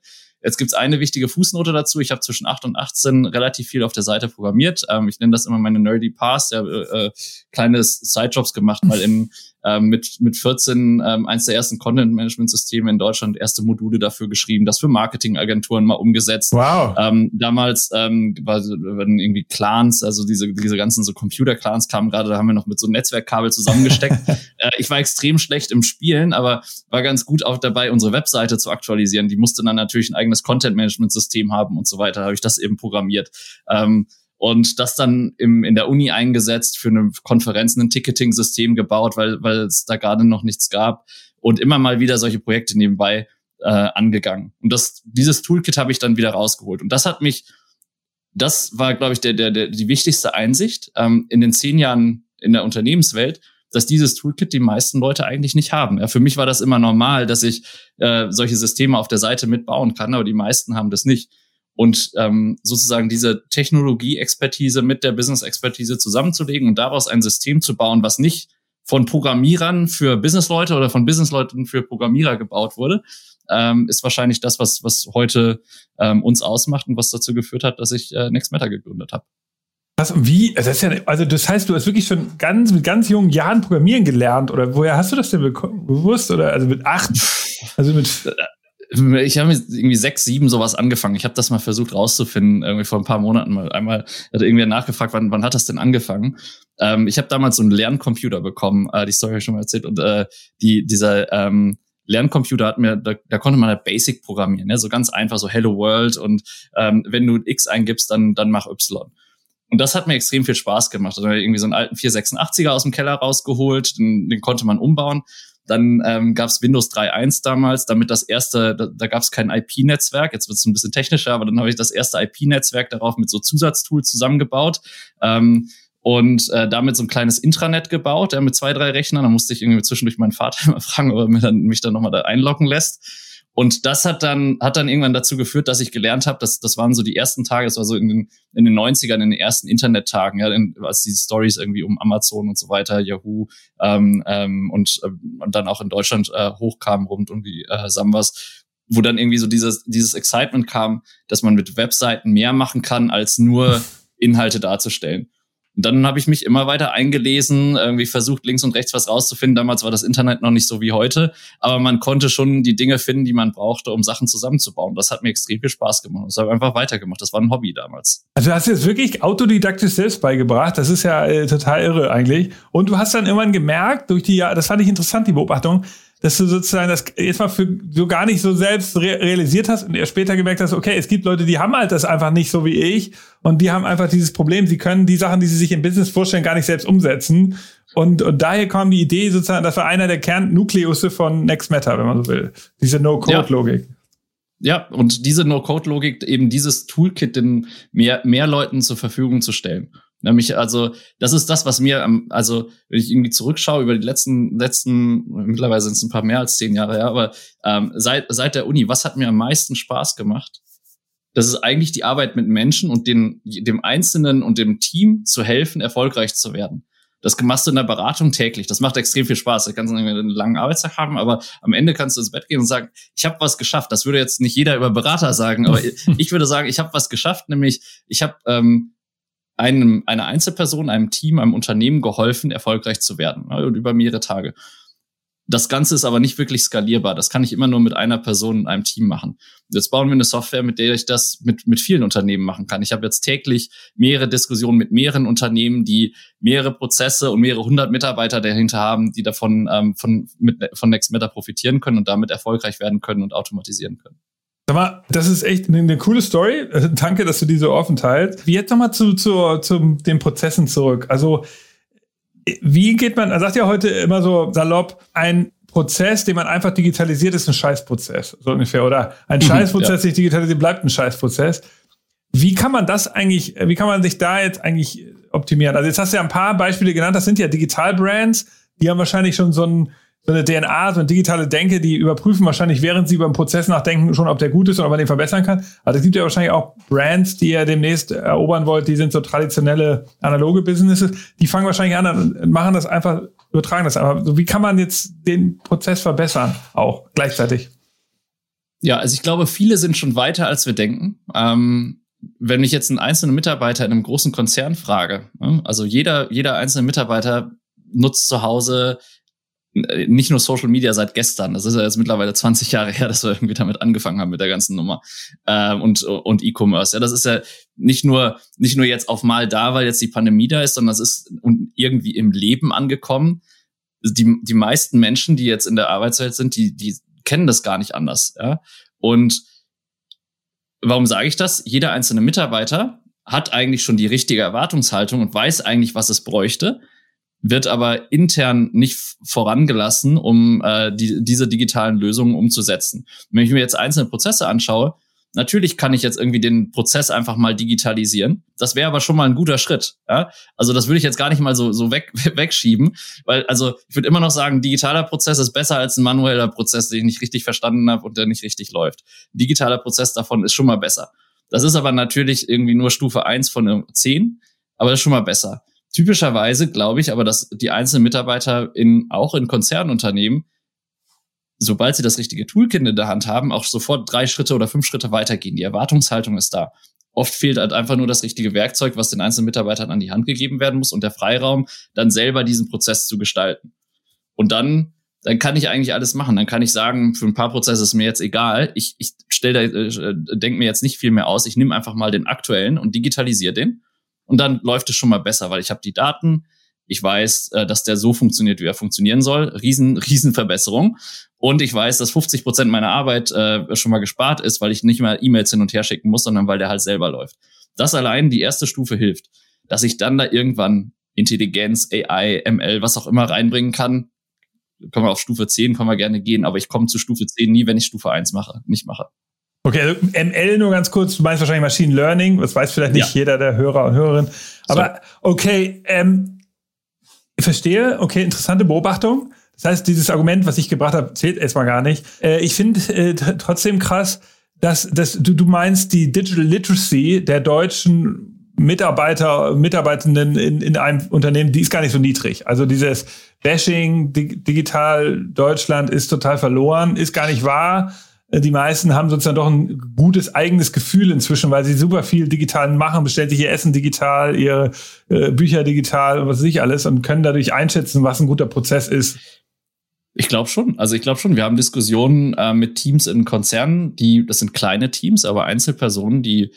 Jetzt gibt's eine wichtige Fußnote dazu. Ich habe zwischen 8 und 18 relativ viel auf der Seite programmiert. Ähm, ich nenne das immer meine Nerdy Past, ja, äh, äh, kleine Sidejobs gemacht, mal in ähm, mit, mit 14 ähm, eins der ersten Content-Management-Systeme in Deutschland, erste Module dafür geschrieben, das für Marketingagenturen mal umgesetzt. Wow. Ähm, damals ähm, war, waren irgendwie Clans, also diese, diese ganzen so Computer-Clans kamen gerade, da haben wir noch mit so Netzwerkkabel zusammengesteckt. *laughs* äh, ich war extrem schlecht im Spielen, aber war ganz gut auch dabei, unsere Webseite zu aktualisieren. Die musste dann natürlich ein eigenes Content-Management-System haben und so weiter. Da habe ich das eben programmiert. Ähm, und das dann im, in der Uni eingesetzt, für eine Konferenz ein Ticketing-System gebaut, weil, weil es da gerade noch nichts gab und immer mal wieder solche Projekte nebenbei äh, angegangen. Und das, dieses Toolkit habe ich dann wieder rausgeholt. Und das hat mich, das war, glaube ich, der, der, der, die wichtigste Einsicht ähm, in den zehn Jahren in der Unternehmenswelt, dass dieses Toolkit die meisten Leute eigentlich nicht haben. Ja, für mich war das immer normal, dass ich äh, solche Systeme auf der Seite mitbauen kann, aber die meisten haben das nicht. Und ähm, sozusagen diese Technologie-Expertise mit der Business-Expertise zusammenzulegen und daraus ein System zu bauen, was nicht von Programmierern für Businessleute oder von Businessleuten für Programmierer gebaut wurde, ähm, ist wahrscheinlich das, was, was heute ähm, uns ausmacht und was dazu geführt hat, dass ich äh, Next Matter gegründet habe. Was, wie? Also das, ja, also das heißt, du hast wirklich schon ganz, mit ganz jungen Jahren Programmieren gelernt oder woher hast du das denn bewusst oder also mit acht? *laughs* Also mit ich habe irgendwie sechs, sieben sowas angefangen. Ich habe das mal versucht rauszufinden, irgendwie vor ein paar Monaten mal einmal hat irgendwer nachgefragt, wann, wann hat das denn angefangen? Ähm, ich habe damals so einen Lerncomputer bekommen, äh, die Story habe ich schon mal erzählt und äh, die dieser ähm, Lerncomputer hat mir, da, da konnte man halt Basic programmieren, ne? so ganz einfach, so Hello World und ähm, wenn du X eingibst, dann dann mach Y. Und das hat mir extrem viel Spaß gemacht. Also irgendwie so einen alten 486er aus dem Keller rausgeholt, den, den konnte man umbauen. Dann ähm, gab es Windows 3.1 damals, damit das erste, da, da gab es kein IP-Netzwerk, jetzt wird es ein bisschen technischer, aber dann habe ich das erste IP-Netzwerk darauf mit so Zusatztools zusammengebaut. Ähm, und äh, damit so ein kleines Intranet gebaut, ja, mit zwei, drei Rechnern. Da musste ich irgendwie zwischendurch meinen Vater *laughs* immer fragen, ob er mich dann, mich dann nochmal da einloggen lässt. Und das hat dann, hat dann irgendwann dazu geführt, dass ich gelernt habe, dass das waren so die ersten Tage, das war so in den, in den 90ern, in den ersten Internettagen, ja, in, als diese Stories irgendwie um Amazon und so weiter, Yahoo ähm, ähm, und, äh, und dann auch in Deutschland äh, hochkamen rund um die äh, Sambas, wo dann irgendwie so dieses, dieses Excitement kam, dass man mit Webseiten mehr machen kann, als nur Inhalte darzustellen. Und dann habe ich mich immer weiter eingelesen, irgendwie versucht, links und rechts was rauszufinden. Damals war das Internet noch nicht so wie heute, aber man konnte schon die Dinge finden, die man brauchte, um Sachen zusammenzubauen. Das hat mir extrem viel Spaß gemacht. Das habe einfach weitergemacht. Das war ein Hobby damals. Also du hast jetzt wirklich autodidaktisch selbst beigebracht. Das ist ja äh, total irre eigentlich. Und du hast dann irgendwann gemerkt, durch die, das fand ich interessant, die Beobachtung, dass du sozusagen das jetzt mal für so gar nicht so selbst re realisiert hast und erst später gemerkt hast, okay, es gibt Leute, die haben halt das einfach nicht so wie ich und die haben einfach dieses Problem, sie können die Sachen, die sie sich im Business vorstellen, gar nicht selbst umsetzen. Und, und daher kam die Idee sozusagen, das war einer der Kernnukleus von Next Matter, wenn man so will. Diese No-Code-Logik. Ja. ja, und diese No-Code-Logik, eben dieses Toolkit den mehr, mehr Leuten zur Verfügung zu stellen. Nämlich, also, das ist das, was mir, also, wenn ich irgendwie zurückschaue über die letzten, letzten, mittlerweile sind es ein paar mehr als zehn Jahre, ja, aber ähm, seit, seit der Uni, was hat mir am meisten Spaß gemacht? Das ist eigentlich die Arbeit mit Menschen und den, dem Einzelnen und dem Team zu helfen, erfolgreich zu werden. Das machst du in der Beratung täglich. Das macht extrem viel Spaß. Da kannst du einen langen Arbeitstag haben, aber am Ende kannst du ins Bett gehen und sagen, ich habe was geschafft. Das würde jetzt nicht jeder über Berater sagen, aber *laughs* ich würde sagen, ich habe was geschafft, nämlich ich habe ähm, einem, einer Einzelperson, einem Team, einem Unternehmen geholfen, erfolgreich zu werden ne, und über mehrere Tage. Das Ganze ist aber nicht wirklich skalierbar. Das kann ich immer nur mit einer Person in einem Team machen. Jetzt bauen wir eine Software, mit der ich das mit, mit vielen Unternehmen machen kann. Ich habe jetzt täglich mehrere Diskussionen mit mehreren Unternehmen, die mehrere Prozesse und mehrere hundert Mitarbeiter dahinter haben, die davon ähm, von, mit, von NextMeta profitieren können und damit erfolgreich werden können und automatisieren können. Sag mal, das ist echt eine, coole Story. Äh, danke, dass du die so offen teilst. Wie jetzt nochmal zu, zu, zu den Prozessen zurück. Also, wie geht man, er sagt ja heute immer so salopp, ein Prozess, den man einfach digitalisiert, ist ein Scheißprozess, so ungefähr. Oder ein mhm, Scheißprozess, ja. sich digitalisiert, bleibt ein Scheißprozess. Wie kann man das eigentlich, wie kann man sich da jetzt eigentlich optimieren? Also jetzt hast du ja ein paar Beispiele genannt, das sind ja Digital-Brands, die haben wahrscheinlich schon so ein so eine DNA, so eine digitale Denke, die überprüfen wahrscheinlich, während sie über den Prozess nachdenken, schon, ob der gut ist oder ob man den verbessern kann. Aber es gibt ja wahrscheinlich auch Brands, die ihr demnächst erobern wollt, die sind so traditionelle analoge Businesses. Die fangen wahrscheinlich an und machen das einfach, übertragen das einfach. Wie kann man jetzt den Prozess verbessern, auch gleichzeitig? Ja, also ich glaube, viele sind schon weiter, als wir denken. Ähm, wenn ich jetzt einen einzelnen Mitarbeiter in einem großen Konzern frage, ne, also jeder, jeder einzelne Mitarbeiter nutzt zu Hause nicht nur Social Media seit gestern, das ist ja jetzt mittlerweile 20 Jahre her, *laughs* dass wir irgendwie damit angefangen haben mit der ganzen Nummer ähm, und und E-Commerce. Ja, das ist ja nicht nur nicht nur jetzt auf mal da, weil jetzt die Pandemie da ist, sondern das ist irgendwie im Leben angekommen. Die die meisten Menschen, die jetzt in der Arbeitswelt sind, die die kennen das gar nicht anders. Ja, und warum sage ich das? Jeder einzelne Mitarbeiter hat eigentlich schon die richtige Erwartungshaltung und weiß eigentlich, was es bräuchte wird aber intern nicht vorangelassen, um äh, die, diese digitalen Lösungen umzusetzen. Wenn ich mir jetzt einzelne Prozesse anschaue, Natürlich kann ich jetzt irgendwie den Prozess einfach mal digitalisieren. Das wäre aber schon mal ein guter Schritt. Ja? Also das würde ich jetzt gar nicht mal so, so weg, *laughs* wegschieben, weil also ich würde immer noch sagen, digitaler Prozess ist besser als ein manueller Prozess, den ich nicht richtig verstanden habe und der nicht richtig läuft. Ein digitaler Prozess davon ist schon mal besser. Das ist aber natürlich irgendwie nur Stufe eins von zehn, aber das ist schon mal besser. Typischerweise glaube ich aber, dass die einzelnen Mitarbeiter in, auch in Konzernunternehmen sobald sie das richtige Toolkit in der Hand haben, auch sofort drei Schritte oder fünf Schritte weitergehen. Die Erwartungshaltung ist da. Oft fehlt halt einfach nur das richtige Werkzeug, was den einzelnen Mitarbeitern an die Hand gegeben werden muss und der Freiraum, dann selber diesen Prozess zu gestalten. Und dann, dann kann ich eigentlich alles machen. Dann kann ich sagen, für ein paar Prozesse ist mir jetzt egal. Ich, ich stelle da, äh, denke mir jetzt nicht viel mehr aus. Ich nehme einfach mal den aktuellen und digitalisiere den. Und dann läuft es schon mal besser, weil ich habe die Daten, ich weiß, äh, dass der so funktioniert, wie er funktionieren soll. Riesen, *laughs* Riesenverbesserung. Und ich weiß, dass 50 Prozent meiner Arbeit äh, schon mal gespart ist, weil ich nicht mehr E-Mails hin und her schicken muss, sondern weil der halt selber läuft. Das allein die erste Stufe hilft, dass ich dann da irgendwann Intelligenz, AI, ML, was auch immer reinbringen kann. Können wir auf Stufe 10, können wir gerne gehen, aber ich komme zu Stufe 10 nie, wenn ich Stufe 1 mache, nicht mache. Okay, also ML nur ganz kurz, du meinst wahrscheinlich Machine Learning, das weiß vielleicht nicht ja. jeder der Hörer und Hörerin. Aber so. okay, ähm, ich verstehe, okay, interessante Beobachtung. Das heißt, dieses Argument, was ich gebracht habe, zählt erstmal gar nicht. Äh, ich finde äh, trotzdem krass, dass, dass du, du meinst, die Digital Literacy der deutschen Mitarbeiter, Mitarbeitenden in, in einem Unternehmen, die ist gar nicht so niedrig. Also dieses Bashing, digital Deutschland ist total verloren, ist gar nicht wahr. Äh, die meisten haben sozusagen doch ein gutes eigenes Gefühl inzwischen, weil sie super viel digital machen, bestellt sich ihr Essen digital, ihre äh, Bücher digital und was weiß ich alles und können dadurch einschätzen, was ein guter Prozess ist. Ich glaube schon. Also ich glaube schon, wir haben Diskussionen äh, mit Teams in Konzernen, die, das sind kleine Teams, aber Einzelpersonen, die,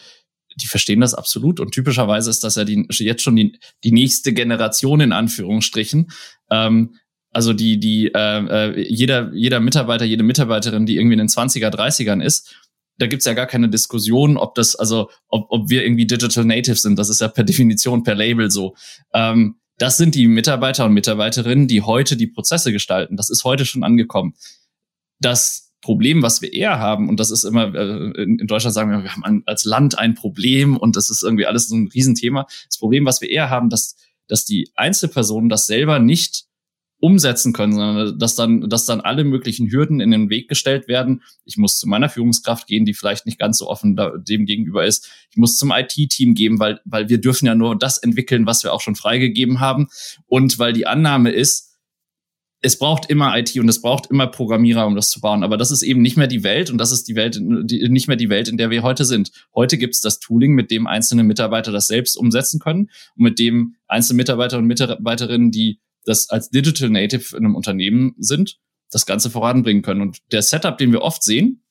die verstehen das absolut. Und typischerweise ist das ja die, jetzt schon die, die nächste Generation in Anführungsstrichen. Ähm, also die, die, äh, äh, jeder, jeder Mitarbeiter, jede Mitarbeiterin, die irgendwie in den 20er, 30ern ist, da gibt's ja gar keine Diskussion, ob das, also ob, ob wir irgendwie Digital Native sind. Das ist ja per *laughs* Definition, per Label so. Ähm, das sind die Mitarbeiter und Mitarbeiterinnen, die heute die Prozesse gestalten. Das ist heute schon angekommen. Das Problem, was wir eher haben, und das ist immer, äh, in Deutschland sagen wir, wir haben als Land ein Problem und das ist irgendwie alles so ein Riesenthema. Das Problem, was wir eher haben, dass, dass die Einzelpersonen das selber nicht umsetzen können, sondern dass dann, dass dann alle möglichen Hürden in den Weg gestellt werden. Ich muss zu meiner Führungskraft gehen, die vielleicht nicht ganz so offen da, dem gegenüber ist. Ich muss zum IT-Team gehen, weil, weil wir dürfen ja nur das entwickeln, was wir auch schon freigegeben haben. Und weil die Annahme ist, es braucht immer IT und es braucht immer Programmierer, um das zu bauen. Aber das ist eben nicht mehr die Welt und das ist die Welt, die, nicht mehr die Welt, in der wir heute sind. Heute gibt es das Tooling, mit dem einzelne Mitarbeiter das selbst umsetzen können und mit dem einzelne Mitarbeiter und Mitarbeiterinnen, die das als Digital Native in einem Unternehmen sind, das Ganze voranbringen können. Und der Setup, den wir oft sehen,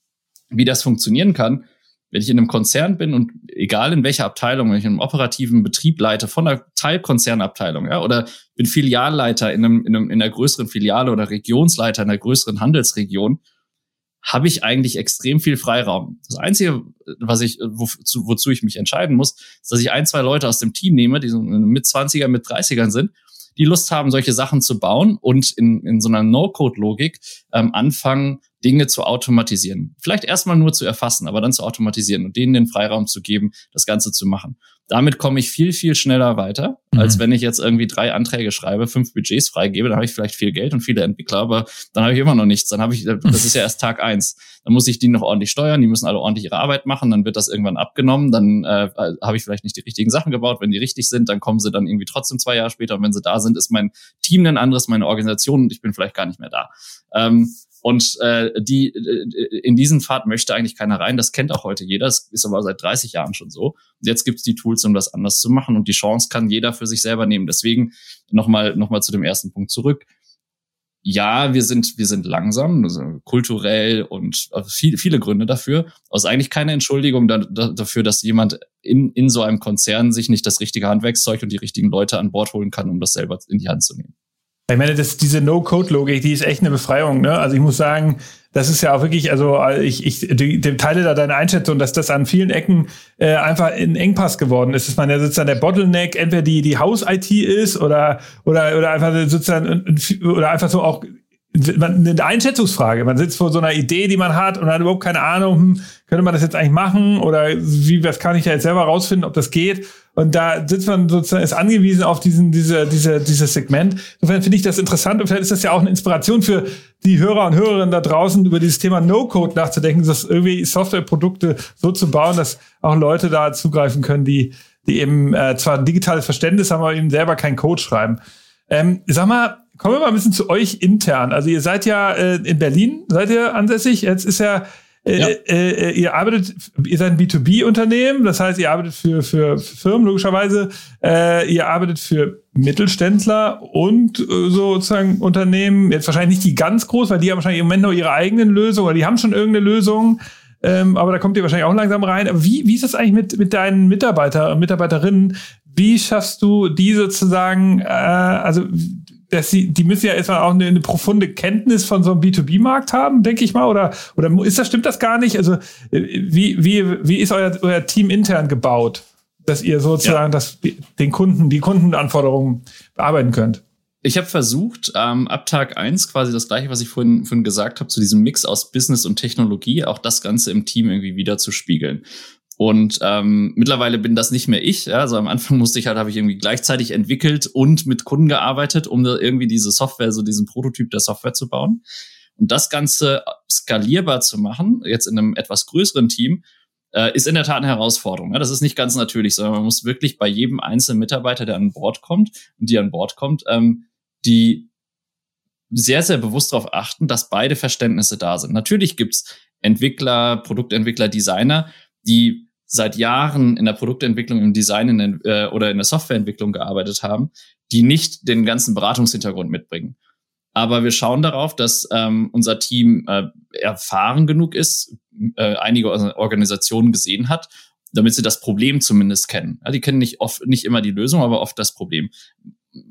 wie das funktionieren kann, wenn ich in einem Konzern bin und egal in welcher Abteilung, wenn ich einen operativen Betrieb leite von einer Teilkonzernabteilung, ja, oder bin Filialleiter in, einem, in, einem, in einer größeren Filiale oder Regionsleiter in einer größeren Handelsregion, habe ich eigentlich extrem viel Freiraum. Das Einzige, was ich, wozu, wozu ich mich entscheiden muss, ist, dass ich ein, zwei Leute aus dem Team nehme, die so mit 20er, mit 30ern sind die Lust haben, solche Sachen zu bauen und in, in so einer No-Code-Logik ähm, anfangen, Dinge zu automatisieren. Vielleicht erstmal nur zu erfassen, aber dann zu automatisieren und denen den Freiraum zu geben, das Ganze zu machen. Damit komme ich viel, viel schneller weiter, mhm. als wenn ich jetzt irgendwie drei Anträge schreibe, fünf Budgets freigebe, dann habe ich vielleicht viel Geld und viele Entwickler, aber dann habe ich immer noch nichts. Dann habe ich, das ist ja erst Tag eins. Dann muss ich die noch ordentlich steuern, die müssen alle ordentlich ihre Arbeit machen, dann wird das irgendwann abgenommen, dann äh, habe ich vielleicht nicht die richtigen Sachen gebaut. Wenn die richtig sind, dann kommen sie dann irgendwie trotzdem zwei Jahre später und wenn sie da sind, ist mein Team ein anderes, meine Organisation und ich bin vielleicht gar nicht mehr da. Ähm, und äh, die äh, in diesen Pfad möchte eigentlich keiner rein. Das kennt auch heute jeder. Das ist aber seit 30 Jahren schon so. Und jetzt gibt es die Tools, um das anders zu machen. Und die Chance kann jeder für sich selber nehmen. Deswegen nochmal noch mal zu dem ersten Punkt zurück. Ja, wir sind, wir sind langsam, also kulturell und also viele, viele Gründe dafür. Ist eigentlich keine Entschuldigung da, da, dafür, dass jemand in, in so einem Konzern sich nicht das richtige Handwerkszeug und die richtigen Leute an Bord holen kann, um das selber in die Hand zu nehmen. Ich meine, das, diese No-Code-Logik, die ist echt eine Befreiung. Ne? Also ich muss sagen, das ist ja auch wirklich, also ich, ich die, die teile da deine Einschätzung, dass das an vielen Ecken äh, einfach ein Engpass geworden ist. Dass man ja sozusagen der Bottleneck entweder die, die Haus-IT ist oder, oder, oder einfach sozusagen oder einfach so auch eine Einschätzungsfrage. Man sitzt vor so einer Idee, die man hat und hat überhaupt keine Ahnung, hm, könnte man das jetzt eigentlich machen oder wie, was kann ich da jetzt selber rausfinden, ob das geht? Und da sitzt man sozusagen, ist angewiesen auf diesen, diese, diese, dieses Segment. Insofern finde ich das interessant und vielleicht ist das ja auch eine Inspiration für die Hörer und Hörerinnen da draußen, über dieses Thema No-Code nachzudenken, dass irgendwie Softwareprodukte so zu bauen, dass auch Leute da zugreifen können, die, die eben äh, zwar ein digitales Verständnis haben, aber eben selber keinen Code schreiben. Ähm, sag mal, kommen wir mal ein bisschen zu euch intern. Also ihr seid ja äh, in Berlin, seid ihr ansässig. Jetzt ist ja, ja. Äh, äh ihr arbeitet, ihr seid ein B2B-Unternehmen, das heißt, ihr arbeitet für, für, Firmen logischerweise, äh, ihr arbeitet für Mittelständler und äh, sozusagen Unternehmen, jetzt wahrscheinlich nicht die ganz groß, weil die haben wahrscheinlich im Moment noch ihre eigenen Lösungen oder die haben schon irgendeine Lösung. Ähm, aber da kommt ihr wahrscheinlich auch langsam rein. Aber wie, wie ist das eigentlich mit, mit deinen Mitarbeiter und Mitarbeiterinnen? Wie schaffst du die sozusagen, äh, also dass sie, die müssen ja erstmal auch eine, eine profunde Kenntnis von so einem B2B-Markt haben, denke ich mal, oder, oder ist das, stimmt das gar nicht? Also, wie, wie, wie ist euer, euer Team intern gebaut, dass ihr sozusagen ja. das, den Kunden, die Kundenanforderungen bearbeiten könnt? Ich habe versucht, ähm, ab Tag eins quasi das gleiche, was ich vorhin, vorhin gesagt habe, zu diesem Mix aus Business und Technologie, auch das Ganze im Team irgendwie wieder zu spiegeln. Und ähm, mittlerweile bin das nicht mehr ich. Ja? Also am Anfang musste ich halt, habe ich irgendwie gleichzeitig entwickelt und mit Kunden gearbeitet, um da irgendwie diese Software, so diesen Prototyp der Software zu bauen. Und das Ganze skalierbar zu machen, jetzt in einem etwas größeren Team, äh, ist in der Tat eine Herausforderung. Ja? Das ist nicht ganz natürlich, sondern man muss wirklich bei jedem einzelnen Mitarbeiter, der an Bord kommt und die an Bord kommt, ähm, die sehr, sehr bewusst darauf achten, dass beide Verständnisse da sind. Natürlich gibt's Entwickler, Produktentwickler, Designer, die seit Jahren in der Produktentwicklung, im Design in äh, oder in der Softwareentwicklung gearbeitet haben, die nicht den ganzen Beratungshintergrund mitbringen. Aber wir schauen darauf, dass ähm, unser Team äh, erfahren genug ist, äh, einige Organisationen gesehen hat, damit sie das Problem zumindest kennen. Ja, die kennen nicht oft, nicht immer die Lösung, aber oft das Problem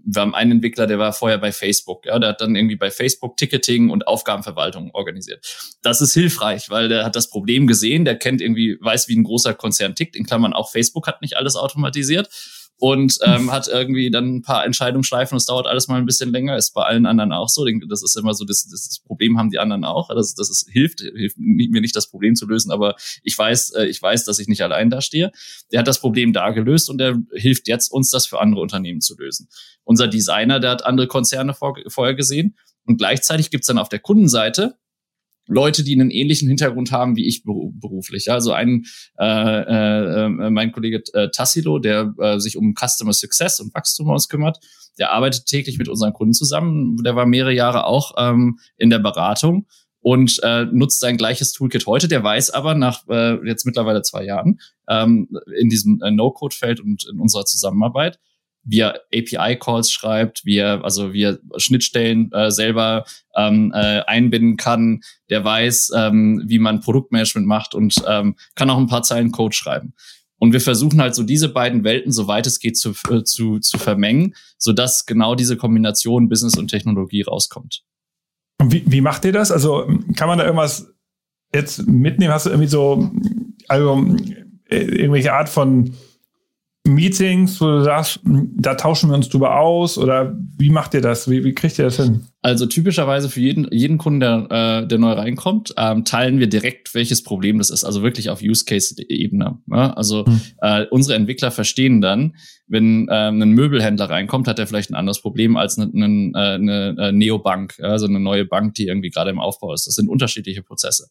wir haben einen Entwickler, der war vorher bei Facebook, ja, der hat dann irgendwie bei Facebook Ticketing und Aufgabenverwaltung organisiert. Das ist hilfreich, weil der hat das Problem gesehen, der kennt irgendwie, weiß, wie ein großer Konzern tickt, in Klammern auch Facebook hat nicht alles automatisiert und ähm, hat irgendwie dann ein paar Entscheidungsschleifen. Das dauert alles mal ein bisschen länger. Ist bei allen anderen auch so. Das ist immer so, das, das Problem haben die anderen auch. Das, das ist, hilft, hilft mir nicht das Problem zu lösen, aber ich weiß, äh, ich weiß, dass ich nicht allein da stehe. Der hat das Problem da gelöst und der hilft jetzt uns, das für andere Unternehmen zu lösen. Unser Designer, der hat andere Konzerne vor, vorher gesehen. Und gleichzeitig gibt's dann auf der Kundenseite Leute, die einen ähnlichen Hintergrund haben wie ich beruflich. Also ein äh, äh, mein Kollege äh, Tassilo, der äh, sich um Customer Success und Wachstum uns kümmert, der arbeitet täglich mit unseren Kunden zusammen. Der war mehrere Jahre auch ähm, in der Beratung und äh, nutzt sein gleiches Toolkit heute. Der weiß aber nach äh, jetzt mittlerweile zwei Jahren ähm, in diesem äh, No-Code-Feld und in unserer Zusammenarbeit, wie er API-Calls schreibt, wie er, also wie er Schnittstellen äh, selber ähm, äh, einbinden kann, der weiß, ähm, wie man Produktmanagement macht und ähm, kann auch ein paar Zeilen Code schreiben. Und wir versuchen halt so diese beiden Welten, soweit es geht, zu, äh, zu, zu vermengen, sodass genau diese Kombination Business und Technologie rauskommt. Und wie, wie macht ihr das? Also kann man da irgendwas jetzt mitnehmen? Hast du irgendwie so, also äh, irgendwelche Art von Meetings, wo du sagst, da tauschen wir uns drüber aus oder wie macht ihr das? Wie, wie kriegt ihr das hin? Also typischerweise für jeden, jeden Kunden, der, äh, der neu reinkommt, ähm, teilen wir direkt, welches Problem das ist. Also wirklich auf Use-Case-Ebene. Ne? Also hm. äh, unsere Entwickler verstehen dann, wenn ähm, ein Möbelhändler reinkommt, hat er vielleicht ein anderes Problem als eine, eine, eine äh, Neobank, also eine neue Bank, die irgendwie gerade im Aufbau ist. Das sind unterschiedliche Prozesse.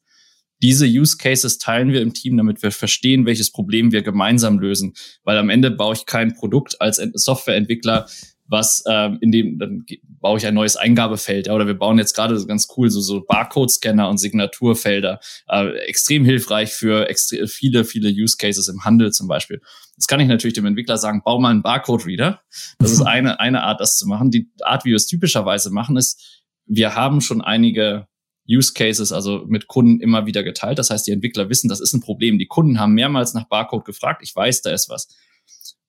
Diese Use Cases teilen wir im Team, damit wir verstehen, welches Problem wir gemeinsam lösen. Weil am Ende baue ich kein Produkt als Softwareentwickler, was ähm, in dem dann baue ich ein neues Eingabefeld oder wir bauen jetzt gerade so ganz cool so so Barcode-Scanner und Signaturfelder äh, extrem hilfreich für extre viele viele Use Cases im Handel zum Beispiel. Das kann ich natürlich dem Entwickler sagen, bau mal einen Barcode-Reader. Das ist *laughs* eine eine Art, das zu machen. Die Art, wie wir es typischerweise machen, ist, wir haben schon einige Use Cases, also mit Kunden immer wieder geteilt. Das heißt, die Entwickler wissen, das ist ein Problem. Die Kunden haben mehrmals nach Barcode gefragt. Ich weiß, da ist was.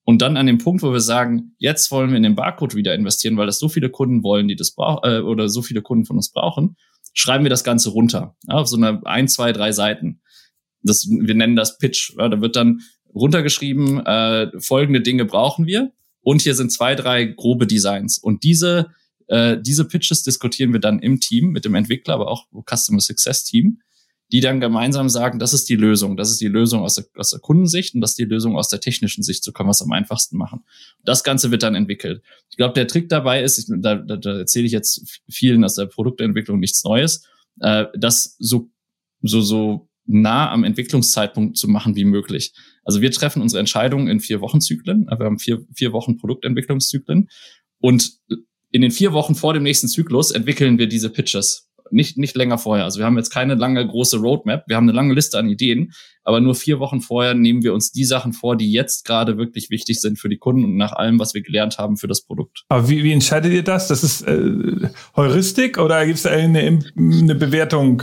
Und dann an dem Punkt, wo wir sagen, jetzt wollen wir in den Barcode wieder investieren, weil das so viele Kunden wollen, die das brauchen, äh, oder so viele Kunden von uns brauchen, schreiben wir das Ganze runter. Ja, auf so eine ein, zwei, drei Seiten. Das, wir nennen das Pitch. Ja, da wird dann runtergeschrieben, äh, folgende Dinge brauchen wir. Und hier sind zwei, drei grobe Designs. Und diese Äh, diese Pitches diskutieren wir dann im Team mit dem Entwickler, aber auch Customer Success Team, die dann gemeinsam sagen, das ist die Lösung, das ist die Lösung aus der, aus der Kundensicht und das ist die Lösung aus der technischen Sicht, so können wir es am einfachsten machen. Das Ganze wird dann entwickelt. Ich glaube, der Trick dabei ist, da, da, da erzähle ich jetzt vielen aus der Produktentwicklung nichts Neues, äh, das so, so, so nah am Entwicklungszeitpunkt zu machen wie möglich. Also wir treffen unsere Entscheidungen in vier Wochenzyklen. Wir haben vier, vier Wochen Produktentwicklungszyklen und in den vier Wochen vor dem nächsten Zyklus entwickeln wir diese Pitches. Nicht, nicht länger vorher. Also wir haben jetzt keine lange große Roadmap. Wir haben eine lange Liste an Ideen, aber nur vier Wochen vorher nehmen wir uns die Sachen vor, die jetzt gerade wirklich wichtig sind für die Kunden und nach allem, was wir gelernt haben für das Produkt. Aber wie, wie entscheidet ihr das? Das ist äh, Heuristik oder gibt es da eine, eine Bewertung?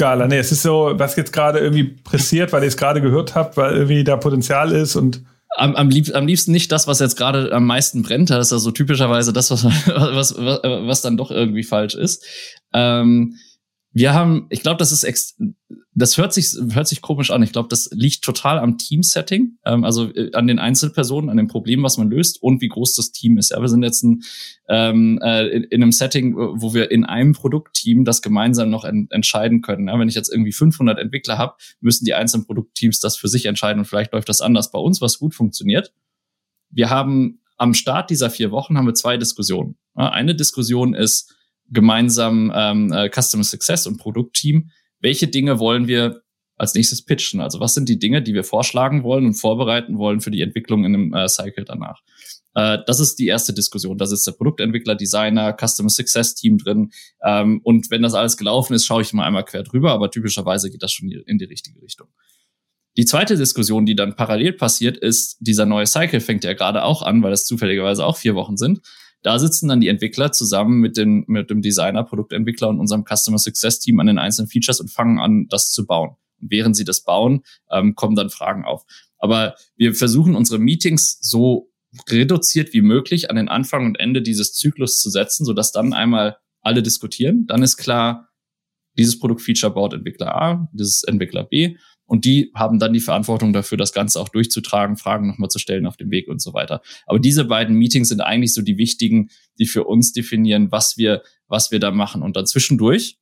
Skala. Nee, es ist so, was jetzt gerade irgendwie pressiert, weil ihr es gerade gehört habt, weil irgendwie da Potenzial ist und am, am, lieb, am liebsten nicht das, was jetzt gerade am meisten brennt. Das ist also typischerweise das, was, *laughs* was, was, was dann doch irgendwie falsch ist. Ähm, wir haben, ich glaube, das ist ex das hört sich hört sich komisch an. Ich glaube, das liegt total am Team-Setting, ähm, also äh, an den Einzelpersonen, an dem Problem, was man löst und wie groß das Team ist. Ja, wir sind jetzt ein, ähm, äh, in, in, einem Setting, wo wir in einem Produktteam das gemeinsam noch en entscheiden können. Ja, wenn ich jetzt irgendwie 500 Entwickler habe, müssen die einzelnen Produktteams das für sich entscheiden und vielleicht läuft das anders. Bei uns, was gut funktioniert. Wir haben am Start dieser vier Wochen haben wir zwei Diskussionen. Ja, eine Diskussion ist gemeinsam ähm, äh, Customer Success und Produktteam, welche Dinge wollen wir als nächstes pitchen? Also was sind die Dinge, die wir vorschlagen wollen und vorbereiten wollen für die Entwicklung in einem äh, Cycle danach? Äh, das ist die erste Diskussion. Da sitzt der Produktentwickler, Designer, Customer Success Team drin. Ähm, und wenn das alles gelaufen ist, schaue ich mal einmal quer drüber, aber typischerweise geht das schon in die richtige Richtung. Die zweite Diskussion, die dann parallel passiert, ist, dieser neue Cycle fängt ja gerade auch an, weil das zufälligerweise auch vier Wochen sind. Da sitzen dann die Entwickler zusammen mit, den, mit dem Designer, Produktentwickler und unserem Customer Success Team an den einzelnen Features und fangen an, das zu bauen. Und während sie das bauen, ähm, kommen dann Fragen auf. Aber wir versuchen unsere Meetings so reduziert wie möglich an den Anfang und Ende dieses Zyklus zu setzen, sodass dann einmal alle diskutieren. Dann ist klar, dieses Produktfeature baut Entwickler A, dieses Entwickler B und die haben dann die Verantwortung dafür, das Ganze auch durchzutragen, Fragen nochmal zu stellen auf dem Weg und so weiter. Aber diese beiden Meetings sind eigentlich so die wichtigen, die für uns definieren, was wir, was wir da machen. Und dann zwischendurch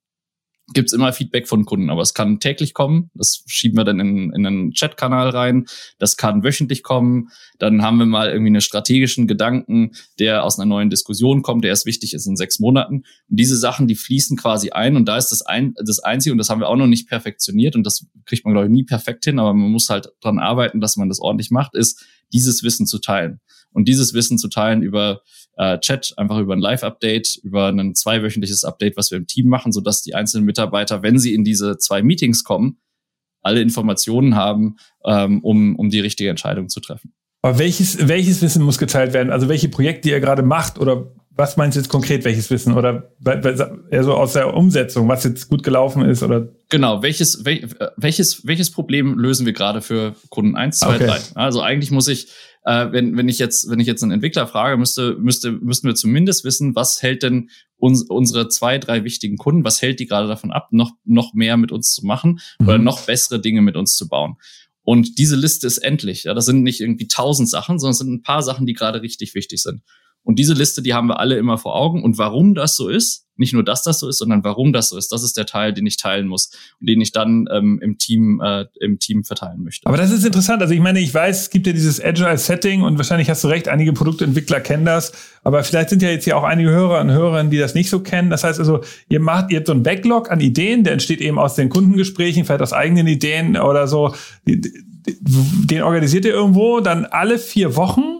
gibt's immer Feedback von Kunden, aber es kann täglich kommen. Das schieben wir dann in, in einen Chatkanal rein. Das kann wöchentlich kommen. Dann haben wir mal irgendwie einen strategischen Gedanken, der aus einer neuen Diskussion kommt, der erst wichtig ist in sechs Monaten. Und diese Sachen, die fließen quasi ein. Und da ist das, ein, das Einzige, und das haben wir auch noch nicht perfektioniert, und das kriegt man, glaube ich, nie perfekt hin, aber man muss halt dran arbeiten, dass man das ordentlich macht, ist, dieses Wissen zu teilen. Und dieses Wissen zu teilen über äh, Chat, einfach über ein Live-Update, über ein zweiwöchentliches Update, was wir im Team machen, sodass die einzelnen Mitarbeiter, wenn sie in diese zwei Meetings kommen, alle Informationen haben, ähm, um, um die richtige Entscheidung zu treffen. Aber welches, welches Wissen muss geteilt werden? Also welche Projekte ihr gerade macht oder was meinst du jetzt konkret, welches Wissen? Oder eher so aus der Umsetzung, was jetzt gut gelaufen ist? Oder? Genau, welches, welches, welches Problem lösen wir gerade für Kunden eins, zwei, okay. drei? Also eigentlich muss ich äh, wenn, wenn ich jetzt, wenn ich jetzt einen Entwickler frage, müsste, müsste, müssten wir zumindest wissen, was hält denn uns, unsere zwei, drei wichtigen Kunden, was hält die gerade davon ab, noch, noch mehr mit uns zu machen mhm. oder noch bessere Dinge mit uns zu bauen. Und diese Liste ist endlich. Ja, das sind nicht irgendwie tausend Sachen, sondern es sind ein paar Sachen, die gerade richtig wichtig sind. Und diese Liste, die haben wir alle immer vor Augen. Und warum das so ist, nicht nur, dass das so ist, sondern warum das so ist, das ist der Teil, den ich teilen muss und den ich dann ähm, im Team äh, im Team verteilen möchte. Aber das ist interessant. Also ich meine, ich weiß, es gibt ja dieses Agile Setting und wahrscheinlich hast du recht, einige Produktentwickler kennen das, aber vielleicht sind ja jetzt hier auch einige Hörer und Hörerinnen, die das nicht so kennen. Das heißt also, ihr macht, ihr habt so einen Backlog an Ideen, der entsteht eben aus den Kundengesprächen, vielleicht aus eigenen Ideen oder so. Den organisiert ihr irgendwo, dann alle vier Wochen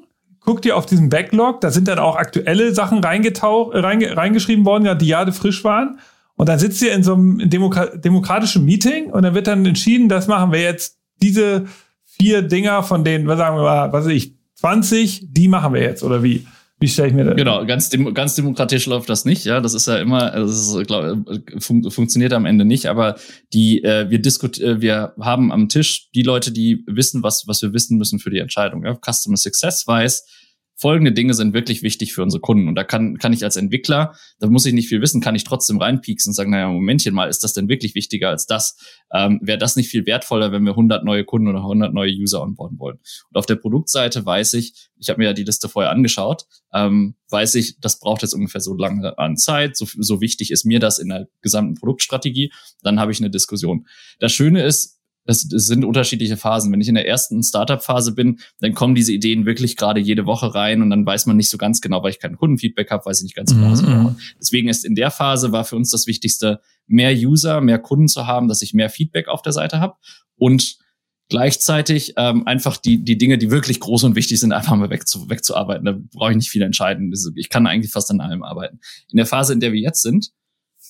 guckt ihr auf diesen Backlog, da sind dann auch aktuelle Sachen reingetaucht, äh, reinge, reingeschrieben worden, ja, die Jahre frisch waren. Und dann sitzt ihr in so einem Demokra demokratischen Meeting und dann wird dann entschieden, das machen wir jetzt, diese vier Dinger von denen, was sagen wir mal, was weiß ich, 20, die machen wir jetzt, oder wie? Wie stelle ich mir das? Genau, ganz, dem, ganz demokratisch läuft das nicht. Ja, das ist ja immer, das ist, glaub, fun funktioniert am Ende nicht. Aber die, äh, wir diskutieren, äh, wir haben am Tisch die Leute, die wissen, was, was wir wissen müssen für die Entscheidung. Ja? Customer Success weiß, folgende Dinge sind wirklich wichtig für unsere Kunden. Und da kann, kann ich als Entwickler, da muss ich nicht viel wissen, kann ich trotzdem reinpieksen und sagen, naja, Momentchen mal, ist das denn wirklich wichtiger als das? Ähm, Wäre das nicht viel wertvoller, wenn wir 100 neue Kunden oder 100 neue User onboarden wollen? Und auf der Produktseite weiß ich, ich habe mir ja die Liste vorher angeschaut, ähm, weiß ich, das braucht jetzt ungefähr so lange an Zeit, so, so wichtig ist mir das in der gesamten Produktstrategie, dann habe ich eine Diskussion. Das Schöne ist, das, das sind unterschiedliche Phasen. Wenn ich in der ersten Startup-Phase bin, dann kommen diese Ideen wirklich gerade jede Woche rein und dann weiß man nicht so ganz genau, weil ich kein Kundenfeedback habe, weiß ich nicht ganz genau. Was mhm. Deswegen ist in der Phase war für uns das Wichtigste, mehr User, mehr Kunden zu haben, dass ich mehr Feedback auf der Seite habe und gleichzeitig ähm, einfach die, die Dinge, die wirklich groß und wichtig sind, einfach mal wegzu, wegzuarbeiten. Da brauche ich nicht viel entscheiden. Ich kann eigentlich fast an allem arbeiten. In der Phase, in der wir jetzt sind,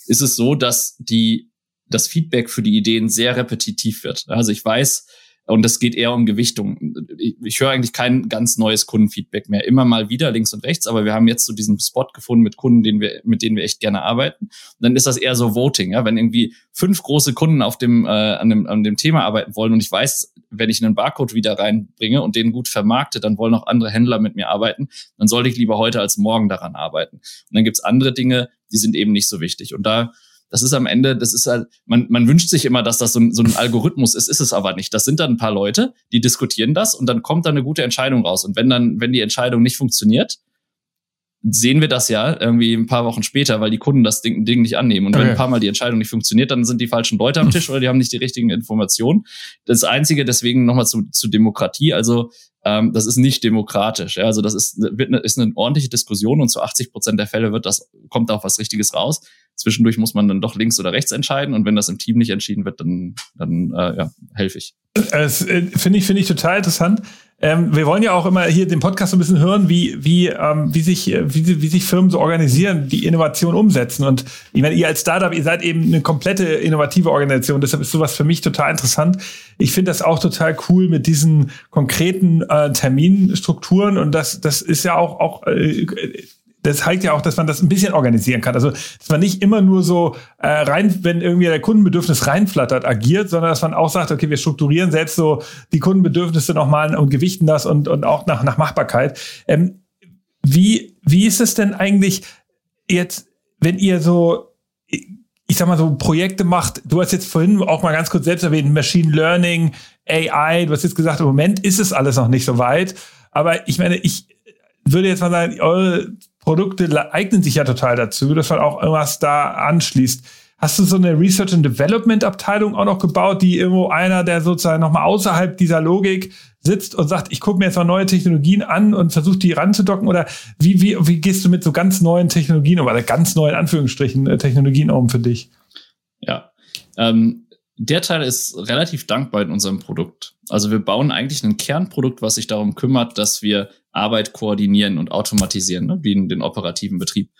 ist es so, dass die das Feedback für die Ideen sehr repetitiv wird. Also ich weiß, und das geht eher um Gewichtung. Ich, höre eigentlich kein ganz neues Kundenfeedback mehr. Immer mal wieder links und rechts, aber wir haben jetzt so diesen Spot gefunden mit Kunden, den wir, mit denen wir echt gerne arbeiten. Und dann ist das eher so Voting, ja, wenn irgendwie fünf große Kunden auf dem, äh, an, dem, an dem Thema arbeiten wollen und ich weiß, wenn ich einen Barcode wieder reinbringe und den gut vermarkte, dann wollen auch andere Händler mit mir arbeiten, dann sollte ich lieber heute als morgen daran arbeiten. Und dann gibt's andere Dinge, die sind eben nicht so wichtig. Und da das ist am Ende, das ist halt, man, man wünscht sich immer, dass das so ein, so ein Algorithmus ist, ist es aber nicht. Das sind dann ein paar Leute, die diskutieren das und dann kommt da eine gute Entscheidung raus. Und wenn dann, wenn die Entscheidung nicht funktioniert, sehen wir das ja irgendwie ein paar Wochen später, weil die Kunden das Ding, Ding nicht annehmen. Und okay. wenn ein paar Mal die Entscheidung nicht funktioniert, dann sind die falschen Leute am *laughs* Tisch oder die haben nicht die richtigen Informationen. Das Einzige, deswegen nochmal zu, zu Demokratie, also ähm, das ist nicht demokratisch. Ja? Also das ist, wird eine, ist eine ordentliche Diskussion und zu 80 Prozent der Fälle wird das, kommt da auch was Richtiges raus. Zwischendurch muss man dann doch links oder rechts entscheiden und wenn das im Team nicht entschieden wird, dann, dann äh, ja, helfe ich. Das äh, finde ich, finde ich total interessant. Ähm, wir wollen ja auch immer hier den Podcast so ein bisschen hören, wie, wie, ähm, wie, sich, wie, wie sich Firmen so organisieren, die Innovation umsetzen. Und ich meine, ihr als Startup, ihr seid eben eine komplette innovative Organisation. Deshalb ist sowas für mich total interessant. Ich finde das auch total cool mit diesen konkreten äh, Terminstrukturen. Und das, das ist ja auch, auch äh, das zeigt ja auch, dass man das ein bisschen organisieren kann. Also, dass man nicht immer nur so äh, rein, wenn irgendwie der Kundenbedürfnis reinflattert, agiert, sondern dass man auch sagt, okay, wir strukturieren selbst so die Kundenbedürfnisse nochmal und gewichten das und, und auch nach, nach Machbarkeit. Ähm, wie, wie ist es denn eigentlich jetzt, wenn ihr so, ich sag mal so Projekte macht, du hast jetzt vorhin auch mal ganz kurz selbst erwähnt, Machine Learning, AI, du hast jetzt gesagt, im Moment ist es alles noch nicht so weit. Aber ich meine, ich würde jetzt mal sagen, eure Produkte eignen sich ja total dazu, dass man auch irgendwas da anschließt. Hast du so eine Research and Development Abteilung auch noch gebaut, die irgendwo einer, der sozusagen nochmal außerhalb dieser Logik sitzt und sagt, ich gucke mir jetzt mal neue Technologien an und versuche die ranzudocken? Oder wie, wie, wie gehst du mit so ganz neuen Technologien oder ganz neuen Anführungsstrichen äh, Technologien um für dich? Ja, ähm, der Teil ist relativ dankbar in unserem Produkt. Also wir bauen eigentlich ein Kernprodukt, was sich darum kümmert, dass wir Arbeit koordinieren und automatisieren, ne? wie in den operativen Betrieb.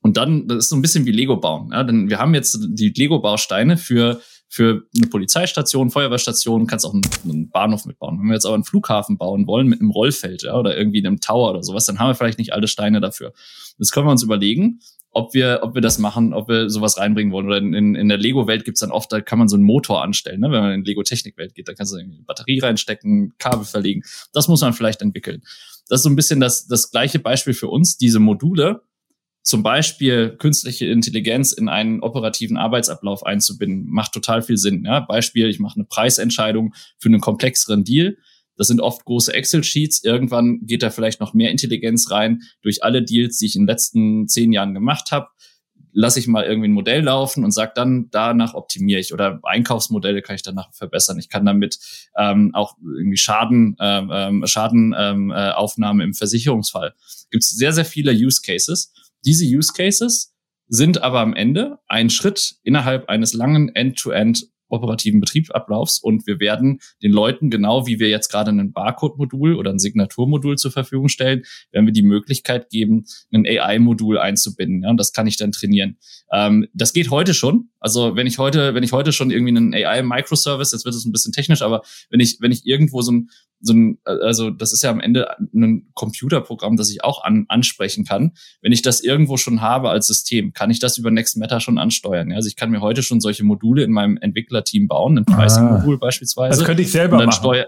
Und dann, das ist so ein bisschen wie Lego bauen. Ja? Denn wir haben jetzt die Lego-Bausteine für, für eine Polizeistation, Feuerwehrstation, kannst auch einen, einen, Bahnhof mitbauen. Wenn wir jetzt aber einen Flughafen bauen wollen mit einem Rollfeld ja, oder irgendwie einem Tower oder sowas, dann haben wir vielleicht nicht alle Steine dafür. Das können wir uns überlegen ob wir, ob wir das machen, ob wir sowas reinbringen wollen. Oder in, in der Lego-Welt gibt's dann oft, da kann man so einen Motor anstellen. Ne? Wenn man in Lego-Technik-Welt geht, da kannst du eine Batterie reinstecken, Kabel verlegen. Das muss man vielleicht entwickeln. Das ist so ein bisschen das, das gleiche Beispiel für uns. Diese Module, zum Beispiel künstliche Intelligenz in einen operativen Arbeitsablauf einzubinden, macht total viel Sinn. Ja? Beispiel, ich mache eine Preisentscheidung für einen komplexeren Deal das sind oft große Excel-Sheets. Irgendwann geht da vielleicht noch mehr Intelligenz rein. Durch alle Deals, die ich in den letzten zehn Jahren gemacht habe, lasse ich mal irgendwie ein Modell laufen und sage dann, danach optimiere ich. Oder Einkaufsmodelle kann ich danach verbessern. Ich kann damit ähm, auch irgendwie Schaden, ähm, ähm Schadenaufnahme ähm, äh, im Versicherungsfall. Gibt es sehr, sehr viele Use Cases. Diese Use Cases sind aber am Ende ein Schritt innerhalb eines langen End-to-End operativen Betriebsablaufs und wir werden den Leuten, genau wie wir jetzt gerade ein Barcode-Modul oder ein Signaturmodul zur Verfügung stellen, werden wir die Möglichkeit geben, ein AI-Modul einzubinden. Ja, und das kann ich dann trainieren. Ähm, das geht heute schon. Also wenn ich heute, wenn ich heute schon irgendwie einen AI-Microservice, jetzt wird es ein bisschen technisch, aber wenn ich, wenn ich irgendwo so ein, so ein, also das ist ja am Ende ein Computerprogramm, das ich auch an, ansprechen kann. Wenn ich das irgendwo schon habe als System, kann ich das über Next Matter schon ansteuern. Ja? Also ich kann mir heute schon solche Module in meinem Entwicklerteam bauen, ein Pricing-Modul ah. beispielsweise. Das könnte ich selber machen.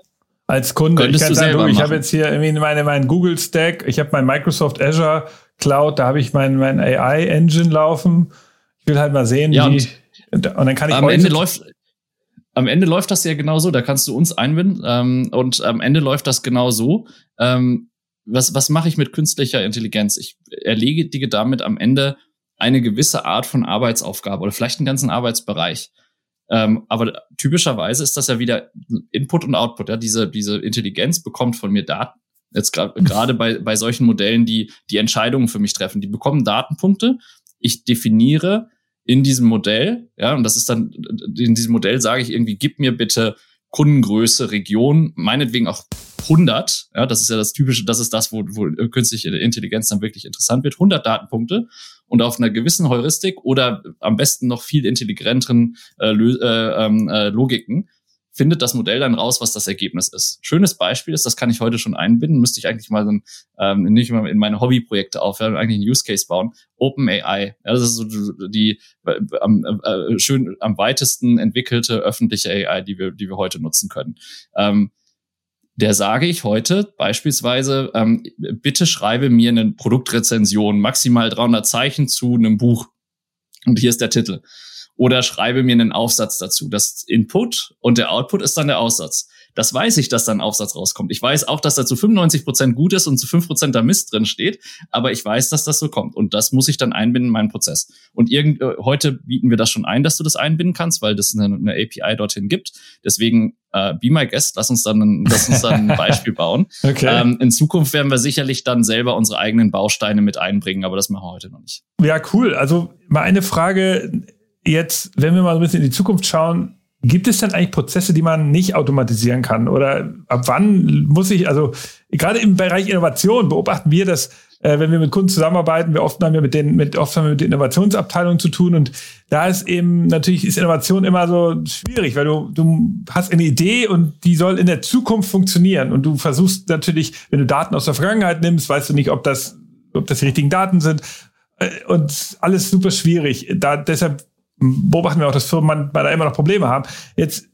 Als Kunde. Könntest ich kann sagen, selber du, ich habe jetzt hier irgendwie meine, meinen Google Stack, ich habe mein Microsoft Azure Cloud, da habe ich mein, mein AI Engine laufen. Ich will halt mal sehen, Ja, wie. Und, dann kann ich am Ende läuft am Ende läuft das ja genau so, da kannst du uns einbinden ähm, und am Ende läuft das genau so. Ähm, was was mache ich mit künstlicher Intelligenz? Ich erledige damit am Ende eine gewisse Art von Arbeitsaufgabe oder vielleicht einen ganzen Arbeitsbereich. Ähm, aber typischerweise ist das ja wieder Input und Output. Ja? Diese, diese Intelligenz bekommt von mir Daten. Jetzt gra- *laughs* gerade bei, bei solchen Modellen, die die Entscheidungen für mich treffen, die bekommen Datenpunkte. Ich definiere in diesem Modell, ja, und das ist dann, in diesem Modell sage ich irgendwie, gib mir bitte Kundengröße, Region, meinetwegen auch 100, ja, das ist ja das typische, das ist das, wo, wo künstliche Intelligenz dann wirklich interessant wird, 100 Datenpunkte und auf einer gewissen Heuristik oder am besten noch viel intelligenteren äh, äh, ähm, äh, Logiken findet das Modell dann raus, was das Ergebnis ist. Schönes Beispiel ist, das kann ich heute schon einbinden, müsste ich eigentlich mal so ein, ähm, nicht mal in meine Hobbyprojekte aufhören, eigentlich einen Use Case bauen. OpenAI, ja, das ist so die äh, am, äh, schön am weitesten entwickelte öffentliche AI, die wir, die wir heute nutzen können. Ähm, der sage ich heute beispielsweise, ähm, bitte schreibe mir eine Produktrezension, maximal 300 Zeichen zu einem Buch. Und hier ist der Titel. Oder schreibe mir einen Aufsatz dazu. Das Input und der Output ist dann der Aussatz. Das weiß ich, dass da ein Aufsatz rauskommt. Ich weiß auch, dass da zu 95 Prozent gut ist und zu 5 Prozent da Mist drin steht. Aber ich weiß, dass das so kommt. Und das muss ich dann einbinden in meinen Prozess. Und irgend, äh, heute bieten wir das schon ein, dass du das einbinden kannst, weil das eine, eine API dorthin gibt. Deswegen, äh, be my guest, lass uns dann, ein- lass uns dann ein *laughs* Beispiel bauen. Okay. Ähm, in Zukunft werden wir sicherlich dann selber unsere eigenen Bausteine mit einbringen, aber das machen wir heute noch nicht. Ja, cool. Also mal eine Frage jetzt, wenn wir mal so ein bisschen in die Zukunft schauen, gibt es denn eigentlich Prozesse, die man nicht automatisieren kann? Oder ab wann muss ich, also gerade im Bereich Innovation beobachten wir das, äh, wenn wir mit Kunden zusammenarbeiten, wir oft haben wir mit den, mit, oft haben wir mit den Innovationsabteilungen zu tun und da ist eben, natürlich ist Innovation immer so schwierig, weil du, du hast eine Idee und die soll in der Zukunft funktionieren und du versuchst natürlich, wenn du Daten aus der Vergangenheit nimmst, weißt du nicht, ob das, ob das die richtigen Daten sind äh, und alles super schwierig. Da, deshalb beobachten wir auch, dass Firmen da immer noch Probleme haben. Jetzt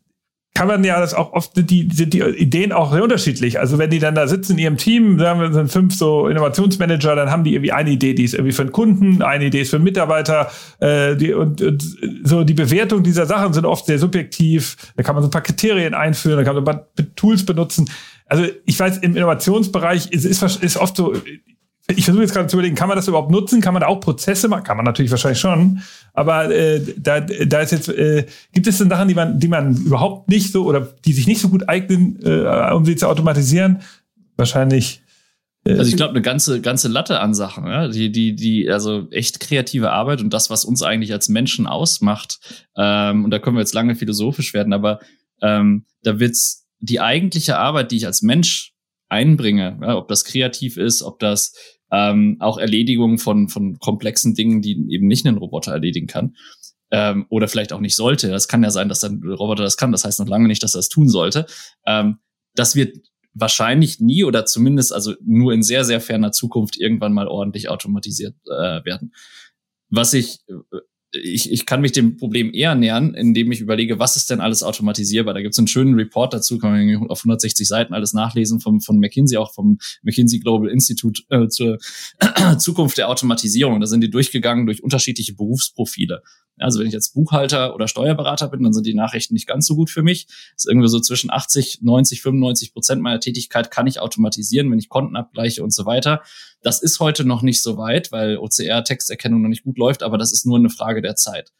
kann man ja das auch oft sind die, sind die Ideen auch sehr unterschiedlich. Also wenn die dann da sitzen in ihrem Team, sagen wir, sind fünf so Innovationsmanager, dann haben die irgendwie eine Idee, die ist irgendwie für den Kunden, eine Idee ist für den Mitarbeiter, äh, die, und, und so die Bewertung dieser Sachen sind oft sehr subjektiv. Da kann man so ein paar Kriterien einführen, da kann man so ein paar Tools benutzen. Also ich weiß, im Innovationsbereich ist, ist, ist oft so, ich versuche jetzt gerade zu überlegen, kann man das überhaupt nutzen? Kann man da auch Prozesse machen? Kann man natürlich wahrscheinlich schon. Aber äh, da, da ist jetzt, äh, gibt es denn Sachen, die man, die man überhaupt nicht so oder die sich nicht so gut eignen, äh, um sie zu automatisieren? Wahrscheinlich. Äh, Also ich glaube, eine ganze, ganze Latte an Sachen, ja? die, die, die, also echt kreative Arbeit und das, was uns eigentlich als Menschen ausmacht. Ähm, und da können wir jetzt lange philosophisch werden, aber ähm, da wird's die eigentliche Arbeit, die ich als Mensch einbringe, ja, ob das kreativ ist, ob das ähm, auch Erledigung von, von komplexen Dingen, die eben nicht ein Roboter erledigen kann. Ähm, oder vielleicht auch nicht sollte. Das kann ja sein, dass ein Roboter das kann. Das heißt noch lange nicht, dass er das tun sollte. Ähm, das wird wahrscheinlich nie oder zumindest also nur in sehr, sehr ferner Zukunft irgendwann mal ordentlich automatisiert äh, werden. Was ich, ich, ich kann mich dem Problem eher nähern, indem ich überlege, was ist denn alles automatisierbar? Da gibt es einen schönen Report dazu, kann man auf 160 Seiten alles nachlesen vom, von McKinsey, auch vom McKinsey Global Institute äh, zur *clears throat* Zukunft der Automatisierung. Da sind die durchgegangen durch unterschiedliche Berufsprofile. Also wenn ich jetzt Buchhalter oder Steuerberater bin, dann sind die Nachrichten nicht ganz so gut für mich. Das ist irgendwie so zwischen 80, 90, 95 Prozent meiner Tätigkeit kann ich automatisieren, wenn ich Konten abgleiche und so weiter. Das ist heute noch nicht so weit, weil OCR-Texterkennung noch nicht gut läuft, aber das ist nur eine Frage der Zeit.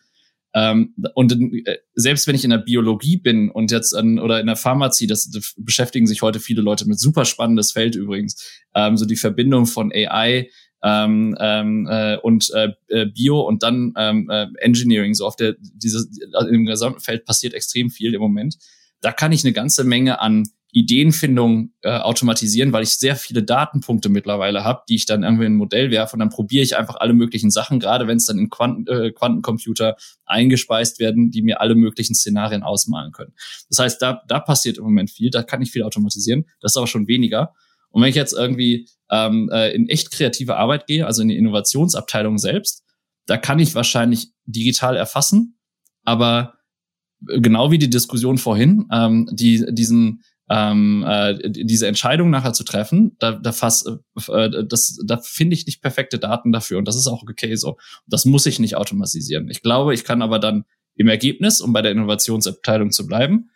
Ähm, und äh, selbst wenn ich in der Biologie bin und jetzt an, oder in der Pharmazie, das, das beschäftigen sich heute viele Leute mit super spannendes Feld übrigens, ähm, so die Verbindung von AI ähm, ähm, äh, und äh, Bio und dann ähm, äh, Engineering, so auf der dieses im gesamten Feld passiert extrem viel im Moment. Da kann ich eine ganze Menge an Ideenfindung äh, automatisieren, weil ich sehr viele Datenpunkte mittlerweile habe, die ich dann irgendwie in ein Modell werfe und dann probiere ich einfach alle möglichen Sachen, gerade wenn es dann in Quanten, äh, Quantencomputer eingespeist werden, die mir alle möglichen Szenarien ausmalen können. Das heißt, da, da passiert im Moment viel, da kann ich viel automatisieren, das ist aber schon weniger. Und wenn ich jetzt irgendwie ähm, äh, in echt kreative Arbeit gehe, also in die Innovationsabteilung selbst, da kann ich wahrscheinlich digital erfassen, aber genau wie die Diskussion vorhin, ähm, die, diesen ähm, äh, diese Entscheidung nachher zu treffen, da, da, fass, äh, das, da finde ich nicht perfekte Daten dafür und das ist auch okay so. Das muss ich nicht automatisieren. Ich glaube, ich kann aber dann im Ergebnis, um bei der Innovationsabteilung zu bleiben,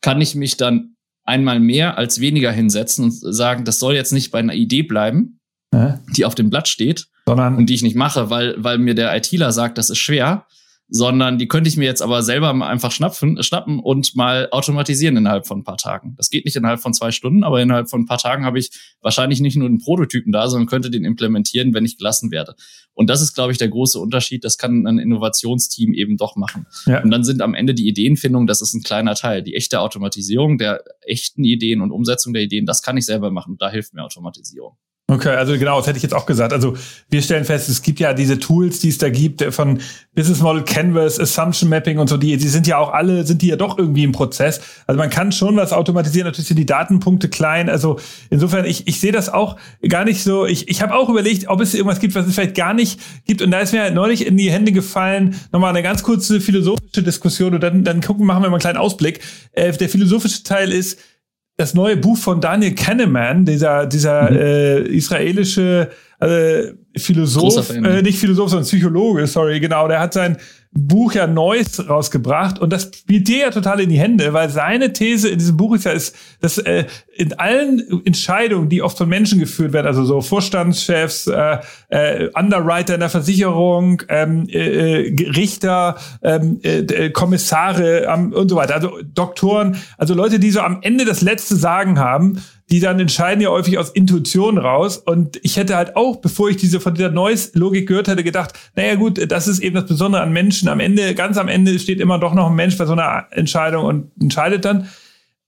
kann ich mich dann einmal mehr als weniger hinsetzen und sagen, das soll jetzt nicht bei einer Idee bleiben, ja. die auf dem Blatt steht Sondern und die ich nicht mache, weil, weil mir der ITler sagt, das ist schwer, sondern die könnte ich mir jetzt aber selber einfach schnappen, schnappen und mal automatisieren innerhalb von ein paar Tagen. Das geht nicht innerhalb von zwei Stunden, aber innerhalb von ein paar Tagen habe ich wahrscheinlich nicht nur einen Prototypen da, sondern könnte den implementieren, wenn ich gelassen werde. Und das ist, glaube ich, der große Unterschied. Das kann ein Innovationsteam eben doch machen. Ja. Und dann sind am Ende die Ideenfindung, das ist ein kleiner Teil. Die echte Automatisierung der echten Ideen und Umsetzung der Ideen, das kann ich selber machen. Da hilft mir Automatisierung. Okay, also genau, das hätte ich jetzt auch gesagt. Also wir stellen fest, es gibt ja diese Tools, die es da gibt von Business Model Canvas, Assumption Mapping und so, die, die sind ja auch alle, sind die ja doch irgendwie im Prozess. Also man kann schon was automatisieren, natürlich sind die Datenpunkte klein. Also insofern, ich, ich sehe das auch gar nicht so. Ich, ich habe auch überlegt, ob es irgendwas gibt, was es vielleicht gar nicht gibt. Und da ist mir neulich in die Hände gefallen, nochmal eine ganz kurze philosophische Diskussion und dann, dann gucken, machen wir mal einen kleinen Ausblick. Äh, der philosophische Teil ist, das neue Buch von Daniel Kahneman, dieser, dieser mhm. äh, israelische äh, Philosoph, äh, nicht Philosoph, sondern Psychologe, sorry, genau, der hat sein Buch ja Neues rausgebracht und das spielt dir ja total in die Hände, weil seine These in diesem Buch ist ja, ist, dass äh, in allen Entscheidungen, die oft von Menschen geführt werden, also so Vorstandschefs, äh, äh, Underwriter in der Versicherung, ähm, äh, äh Richter, ähm, äh, Kommissare ähm, und so weiter, also Doktoren, also Leute, die so am Ende das letzte Sagen haben, die dann entscheiden ja häufig aus Intuition raus. Und ich hätte halt auch, bevor ich diese von dieser Neues-Logik gehört hätte, gedacht, naja gut, das ist eben das Besondere an Menschen. Am Ende, ganz am Ende steht immer doch noch ein Mensch bei so einer Entscheidung und entscheidet dann.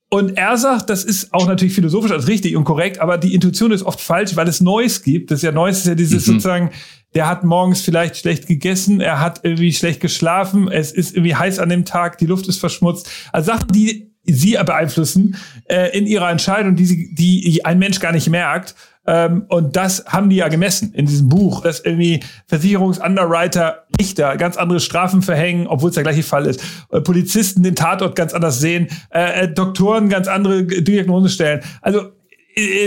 Und er sagt, das ist auch natürlich philosophisch als richtig und korrekt, aber die Intuition ist oft falsch, weil es Neues gibt. Das ist ja Neues, ist ja dieses mhm. sozusagen, der hat morgens vielleicht schlecht gegessen, er hat irgendwie schlecht geschlafen, es ist irgendwie heiß an dem Tag, die Luft ist verschmutzt. Also Sachen, die sie beeinflussen äh, in ihrer Entscheidung, die, sie, die ein Mensch gar nicht merkt. Ähm, und das haben die ja gemessen in diesem Buch, dass irgendwie Versicherungsunderwriter Richter ganz andere Strafen verhängen, obwohl es der gleiche Fall ist. Äh, Polizisten den Tatort ganz anders sehen, äh, äh Doktoren ganz andere Diagnosen stellen. Also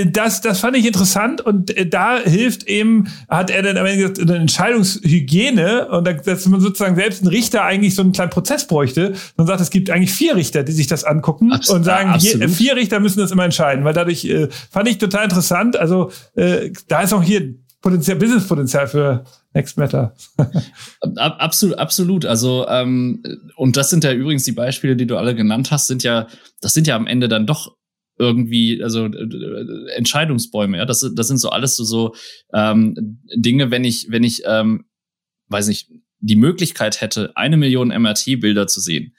das, das fand ich interessant und äh, da hilft eben, hat er dann am Ende gesagt, eine Entscheidungshygiene und dass man sozusagen selbst ein Richter eigentlich so einen kleinen Prozess bräuchte. Man sagt, es gibt eigentlich vier Richter, die sich das angucken Abs und sagen, je, vier Richter müssen das immer entscheiden, weil dadurch äh, fand ich total interessant. Also äh, da ist auch hier Potenzial, Business-Potenzial für Next Matter. absolut, absolut. Also ähm, und das sind ja übrigens die Beispiele, die du alle genannt hast, sind ja, das sind ja am Ende dann doch irgendwie, also äh, Entscheidungsbäume, ja, das, das sind so alles so, so ähm, Dinge, wenn ich, wenn ich, ähm, weiß nicht, die Möglichkeit hätte, eine Million MRT-Bilder zu sehen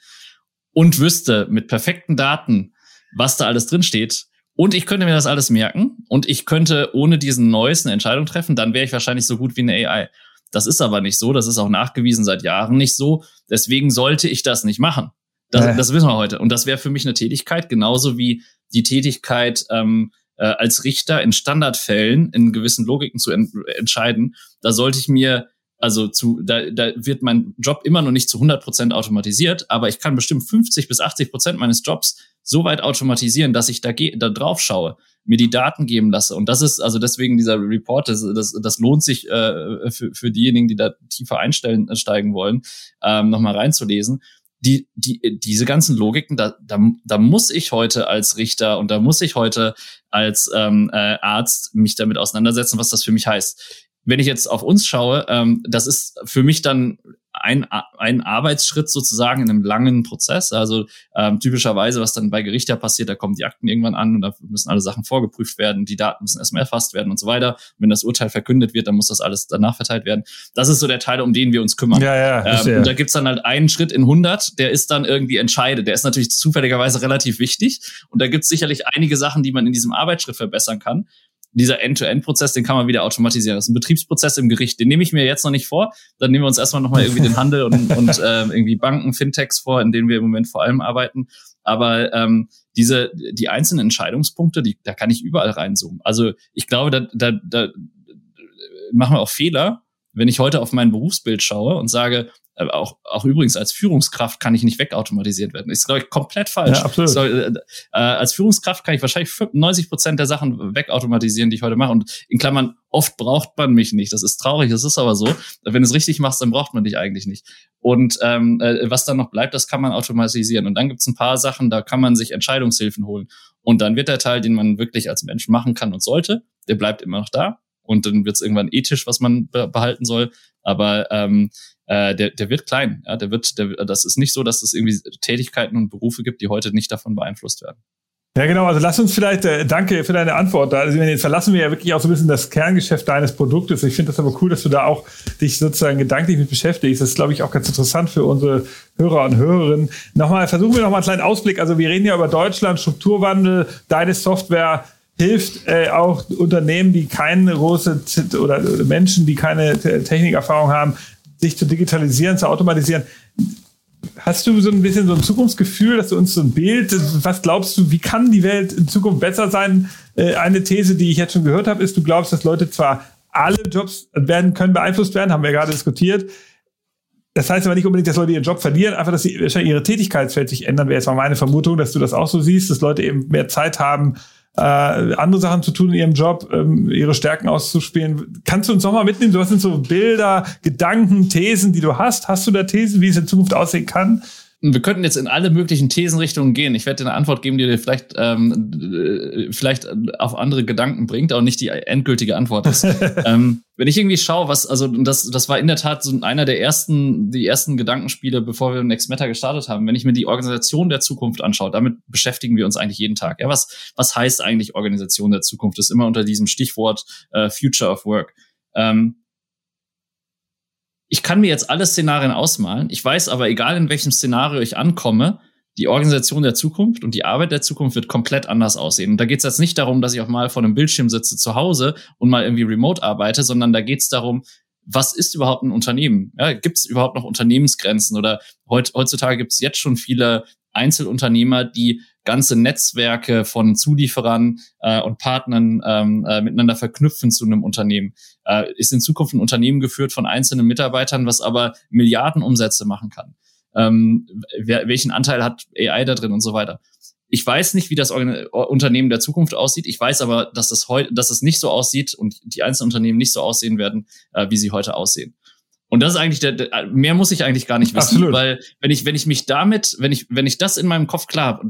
und wüsste mit perfekten Daten, was da alles drin steht, und ich könnte mir das alles merken und ich könnte ohne diesen Neues eine Entscheidung treffen, dann wäre ich wahrscheinlich so gut wie eine AI. Das ist aber nicht so, das ist auch nachgewiesen seit Jahren nicht so. Deswegen sollte ich das nicht machen. Das, äh. das wissen wir heute. Und das wäre für mich eine Tätigkeit, genauso wie die Tätigkeit ähm, äh, als Richter in Standardfällen in gewissen Logiken zu en entscheiden. Da sollte ich mir also zu, da, da wird mein Job immer noch nicht zu 100 Prozent automatisiert, aber ich kann bestimmt 50 bis 80 Prozent meines Jobs so weit automatisieren, dass ich da, da drauf schaue, mir die Daten geben lasse. Und das ist also deswegen dieser Report, das, das, das lohnt sich äh, für, für diejenigen, die da tiefer einstellen, äh, steigen wollen, ähm, nochmal reinzulesen die, die, diese ganzen Logiken, da, da, da muss ich heute als Richter und da muss ich heute als ähm, äh, Arzt mich damit auseinandersetzen, was das für mich heißt. Wenn ich jetzt auf uns schaue, ähm, das ist für mich dann ein, ein Arbeitsschritt sozusagen in einem langen Prozess. Also ähm, typischerweise, was dann bei Gericht ja passiert, da kommen die Akten irgendwann an und da müssen alle Sachen vorgeprüft werden, die Daten müssen erstmal erfasst werden und so weiter. Und wenn das Urteil verkündet wird, dann muss das alles danach verteilt werden. Das ist so der Teil, um den wir uns kümmern. Ja, ja, ähm, und da gibt's dann halt einen Schritt in 100, der ist dann irgendwie entscheidet. Der ist natürlich zufälligerweise relativ wichtig. Und da gibt's sicherlich einige Sachen, die man in diesem Arbeitsschritt verbessern kann dieser End-to-End-Prozess, den kann man wieder automatisieren. Das ist ein Betriebsprozess im Gericht. Den nehme ich mir jetzt noch nicht vor. Dann nehmen wir uns erstmal nochmal irgendwie den Handel und, *laughs* und äh, irgendwie Banken, Fintechs vor, in denen wir im Moment vor allem arbeiten. Aber ähm, diese, die einzelnen Entscheidungspunkte, die, da kann ich überall reinzoomen. Also ich glaube, da, da, da machen wir auch Fehler, wenn ich heute auf mein Berufsbild schaue und sage, auch, auch übrigens als Führungskraft kann ich nicht wegautomatisiert werden. Ist, glaube ich, komplett falsch. Ja, absolut. Soll, äh, als Führungskraft kann ich wahrscheinlich 90 Prozent der Sachen wegautomatisieren, die ich heute mache. Und in Klammern, oft braucht man mich nicht. Das ist traurig, das ist aber so. Wenn du es richtig machst, dann braucht man dich eigentlich nicht. Und ähm, äh, was dann noch bleibt, das kann man automatisieren. Und dann gibt es ein paar Sachen, da kann man sich Entscheidungshilfen holen. Und dann wird der Teil, den man wirklich als Mensch machen kann und sollte, der bleibt immer noch da. Und dann wird es irgendwann ethisch, was man behalten soll. Aber ähm, äh, der, der wird klein. Ja, der wird, der, das ist nicht so, dass es irgendwie Tätigkeiten und Berufe gibt, die heute nicht davon beeinflusst werden. Ja, genau. Also lass uns vielleicht, äh, danke für deine Antwort. Also jetzt verlassen wir ja wirklich auch so ein bisschen das Kerngeschäft deines Produktes. Ich finde das aber cool, dass du da auch dich sozusagen gedanklich mit beschäftigst. Das ist, glaube ich, auch ganz interessant für unsere Hörer und Hörerinnen. Nochmal, versuchen wir nochmal einen kleinen Ausblick. Also wir reden ja über Deutschland, Strukturwandel, deine Software hilft äh, auch Unternehmen, die keine große oder Menschen, die keine Technikerfahrung haben, sich zu digitalisieren, zu automatisieren. Hast du so ein bisschen so ein Zukunftsgefühl, dass du uns so ein Bild, was glaubst du, wie kann die Welt in Zukunft besser sein? Äh, eine These, die ich jetzt schon gehört habe, ist, du glaubst, dass Leute zwar alle Jobs werden können beeinflusst werden, haben wir gerade diskutiert. Das heißt aber nicht unbedingt, dass Leute ihren Job verlieren, einfach, dass sie wahrscheinlich ihre Tätigkeitsfeld sich ändern, wäre jetzt mal meine Vermutung, dass du das auch so siehst, dass Leute eben mehr Zeit haben, äh, andere Sachen zu tun in ihrem Job, ähm, ihre Stärken auszuspielen. Kannst du uns noch mal mitnehmen? Was sind so Bilder, Gedanken, Thesen, die du hast? Hast du da Thesen, wie es in Zukunft aussehen kann? Wir könnten jetzt in alle möglichen Thesenrichtungen gehen. Ich werde dir eine Antwort geben, die dir vielleicht, ähm, äh, vielleicht auf andere Gedanken bringt, aber nicht die endgültige Antwort ist. *laughs* ähm, wenn ich irgendwie schaue, was, also das, das war in der Tat so einer der ersten, die ersten Gedankenspiele, bevor wir Next Matter gestartet haben. Wenn ich mir die Organisation der Zukunft anschaue, damit beschäftigen wir uns eigentlich jeden Tag. Ja, was, was heißt eigentlich Organisation der Zukunft? Das ist immer unter diesem Stichwort äh, Future of Work. Ähm, ich kann mir jetzt alle Szenarien ausmalen. Ich weiß aber, egal in welchem Szenario ich ankomme, die Organisation der Zukunft und die Arbeit der Zukunft wird komplett anders aussehen. Und da geht es jetzt nicht darum, dass ich auch mal vor einem Bildschirm sitze zu Hause und mal irgendwie remote arbeite, sondern da geht es darum, was ist überhaupt ein Unternehmen? Ja, gibt es überhaupt noch Unternehmensgrenzen? Oder heut, heutzutage gibt es jetzt schon viele Einzelunternehmer, die ganze Netzwerke von Zulieferern äh, und Partnern ähm, äh, miteinander verknüpfen zu einem Unternehmen. Äh, ist in Zukunft ein Unternehmen geführt von einzelnen Mitarbeitern, was aber Milliardenumsätze machen kann. Ähm, wer, welchen Anteil hat AI da drin und so weiter. Ich weiß nicht, wie das Unternehmen der Zukunft aussieht. Ich weiß aber, dass es heute, dass es nicht so aussieht und die einzelnen Unternehmen nicht so aussehen werden, äh, wie sie heute aussehen. Und das ist eigentlich der, der, mehr muss ich eigentlich gar nicht wissen, Absolut. weil wenn ich wenn ich mich damit, wenn ich wenn ich das in meinem Kopf klar habe,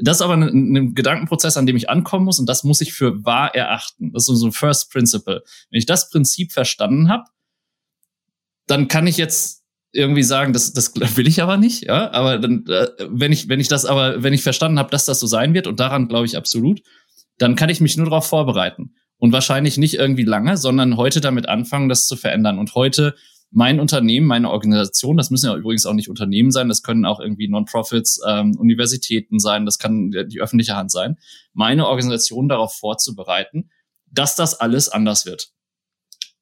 das ist aber ein, ein Gedankenprozess, an dem ich ankommen muss und das muss ich für wahr erachten. Das ist so ein First Principle. Wenn ich das Prinzip verstanden habe, dann kann ich jetzt irgendwie sagen, das, das will ich aber nicht, ja. Aber dann, äh, wenn ich, wenn ich das aber, wenn ich verstanden habe, dass das so sein wird, und daran glaube ich absolut, dann kann ich mich nur darauf vorbereiten. Und wahrscheinlich nicht irgendwie lange, sondern heute damit anfangen, das zu verändern. Und heute mein Unternehmen, meine Organisation, das müssen ja übrigens auch nicht Unternehmen sein, das können auch irgendwie Non-Profits, ähm, Universitäten sein, das kann die öffentliche Hand sein, meine Organisation darauf vorzubereiten, dass das alles anders wird.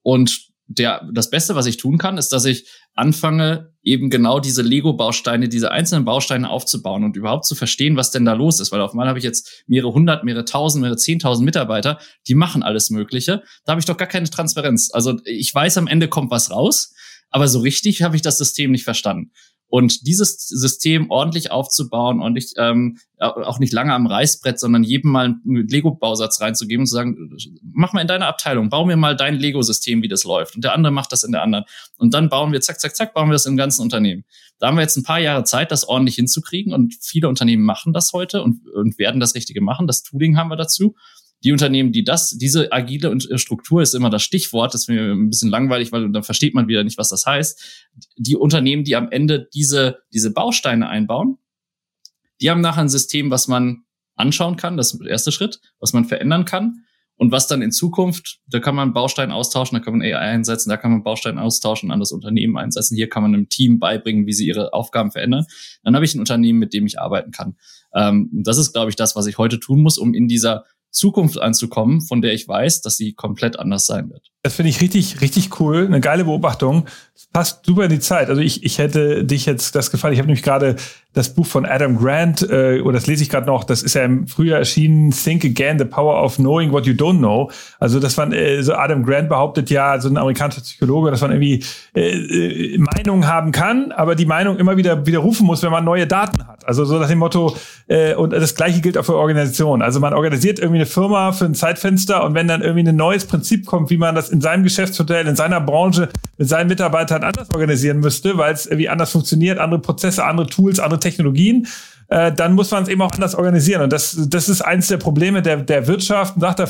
Und der, das Beste, was ich tun kann, ist, dass ich anfange, eben genau diese Lego-Bausteine, diese einzelnen Bausteine aufzubauen und überhaupt zu verstehen, was denn da los ist. Weil auf einmal habe ich jetzt mehrere hundert, mehrere tausend, mehrere zehntausend Mitarbeiter, die machen alles Mögliche. Da habe ich doch gar keine Transparenz. Also ich weiß, am Ende kommt was raus, aber so richtig habe ich das System nicht verstanden. Und dieses System ordentlich aufzubauen und nicht, ähm, auch nicht lange am Reißbrett, sondern jedem mal einen Lego-Bausatz reinzugeben und zu sagen, mach mal in deiner Abteilung, bau mir mal dein Lego-System, wie das läuft. Und der andere macht das in der anderen. Und dann bauen wir, zack, zack, zack, bauen wir das im ganzen Unternehmen. Da haben wir jetzt ein paar Jahre Zeit, das ordentlich hinzukriegen. Und viele Unternehmen machen das heute und, und werden das Richtige machen. Das Tooling haben wir dazu die Unternehmen, die das, diese agile äh, Struktur ist immer das Stichwort, das ist mir ein bisschen langweilig, weil dann versteht man wieder nicht, was das heißt. Die Unternehmen, die am Ende diese, diese Bausteine einbauen, die haben nachher ein System, was man anschauen kann, das ist der erste Schritt, was man verändern kann. Und was dann in Zukunft, da kann man Baustein austauschen, da kann man AI einsetzen, da kann man Baustein austauschen, an das Unternehmen einsetzen. Hier kann man einem Team beibringen, wie sie ihre Aufgaben verändern. Dann habe ich ein Unternehmen, mit dem ich arbeiten kann. Ähm, das ist, glaube ich, das, was ich heute tun muss, um in dieser Zukunft anzukommen, von der ich weiß, dass sie komplett anders sein wird. Das finde ich richtig, richtig cool. Eine geile Beobachtung. Das passt super in die Zeit. Also ich, ich hätte dich jetzt das gefallen. Ich habe nämlich gerade das Buch von Adam Grant, äh, oder das lese ich gerade noch, das ist ja im Frühjahr erschienen, Think Again, The Power of Knowing What You Don't Know. Also das war, äh, so Adam Grant behauptet ja, so ein amerikanischer Psychologe, dass man irgendwie äh, äh, Meinungen haben kann, aber die Meinung immer wieder widerrufen muss, wenn man neue Daten hat. Also so nach dem Motto, äh, und das gleiche gilt auch für Organisationen. Also man organisiert irgendwie eine Firma für ein Zeitfenster und wenn dann irgendwie ein neues Prinzip kommt, wie man das in seinem Geschäftsmodell, in seiner Branche mit seinen Mitarbeitern anders organisieren müsste, weil es irgendwie anders funktioniert, andere Prozesse, andere Tools, andere Technologien, äh, dann muss man es eben auch anders organisieren. Und das, das ist eines der Probleme der, der Wirtschaft, sagt er,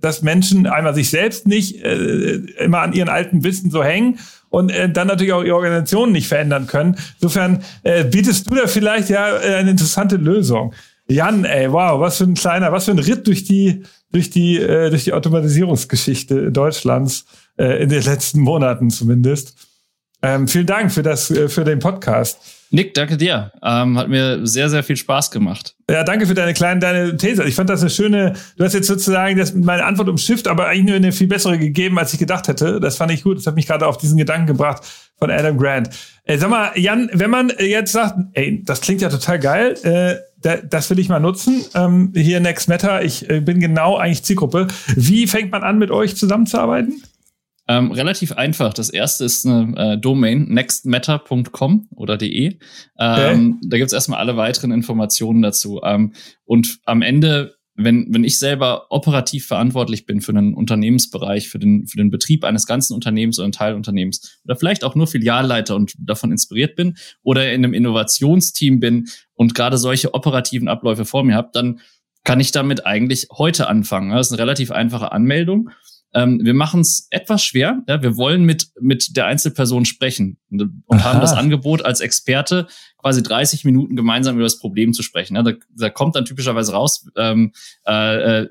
dass Menschen einmal sich selbst nicht äh, immer an ihren alten Wissen so hängen und äh, dann natürlich auch ihre Organisation nicht verändern können. Insofern äh, bietest du da vielleicht ja äh, eine interessante Lösung. Jan, ey, wow, was für ein kleiner, was für ein Ritt durch die, durch die, äh, durch die Automatisierungsgeschichte Deutschlands äh, in den letzten Monaten zumindest. Ähm, vielen Dank für das, äh, für den Podcast. Nick, danke dir. Ähm, hat mir sehr, sehr viel Spaß gemacht. Ja, danke für deine kleine, deine These. Ich fand das eine schöne, du hast jetzt sozusagen das, meine Antwort umschifft, aber eigentlich nur eine viel bessere gegeben, als ich gedacht hätte. Das fand ich gut. Das hat mich gerade auf diesen Gedanken gebracht von Adam Grant. Äh, sag mal, Jan, wenn man jetzt sagt, ey, das klingt ja total geil, äh, da, das will ich mal nutzen. Ähm, hier Next Matter, ich äh, bin genau eigentlich Zielgruppe. Wie fängt man an, mit euch zusammenzuarbeiten? Ähm, relativ einfach. Das erste ist eine äh, Domain, nextmatter.com oder de. Ähm, okay. Da gibt's erstmal alle weiteren Informationen dazu. Ähm, und am Ende, wenn, wenn ich selber operativ verantwortlich bin für einen Unternehmensbereich, für den, für den Betrieb eines ganzen Unternehmens oder Teilunternehmens oder vielleicht auch nur Filialleiter und davon inspiriert bin oder in einem Innovationsteam bin und gerade solche operativen Abläufe vor mir habe, dann kann ich damit eigentlich heute anfangen. Das ist eine relativ einfache Anmeldung. Ähm, wir machen es etwas schwer. Ja, wir wollen mit, mit der Einzelperson sprechen und, und haben das Angebot als Experte quasi 30 Minuten gemeinsam über das Problem zu sprechen. Ja, da, da kommt dann typischerweise raus, ähm, äh, äh,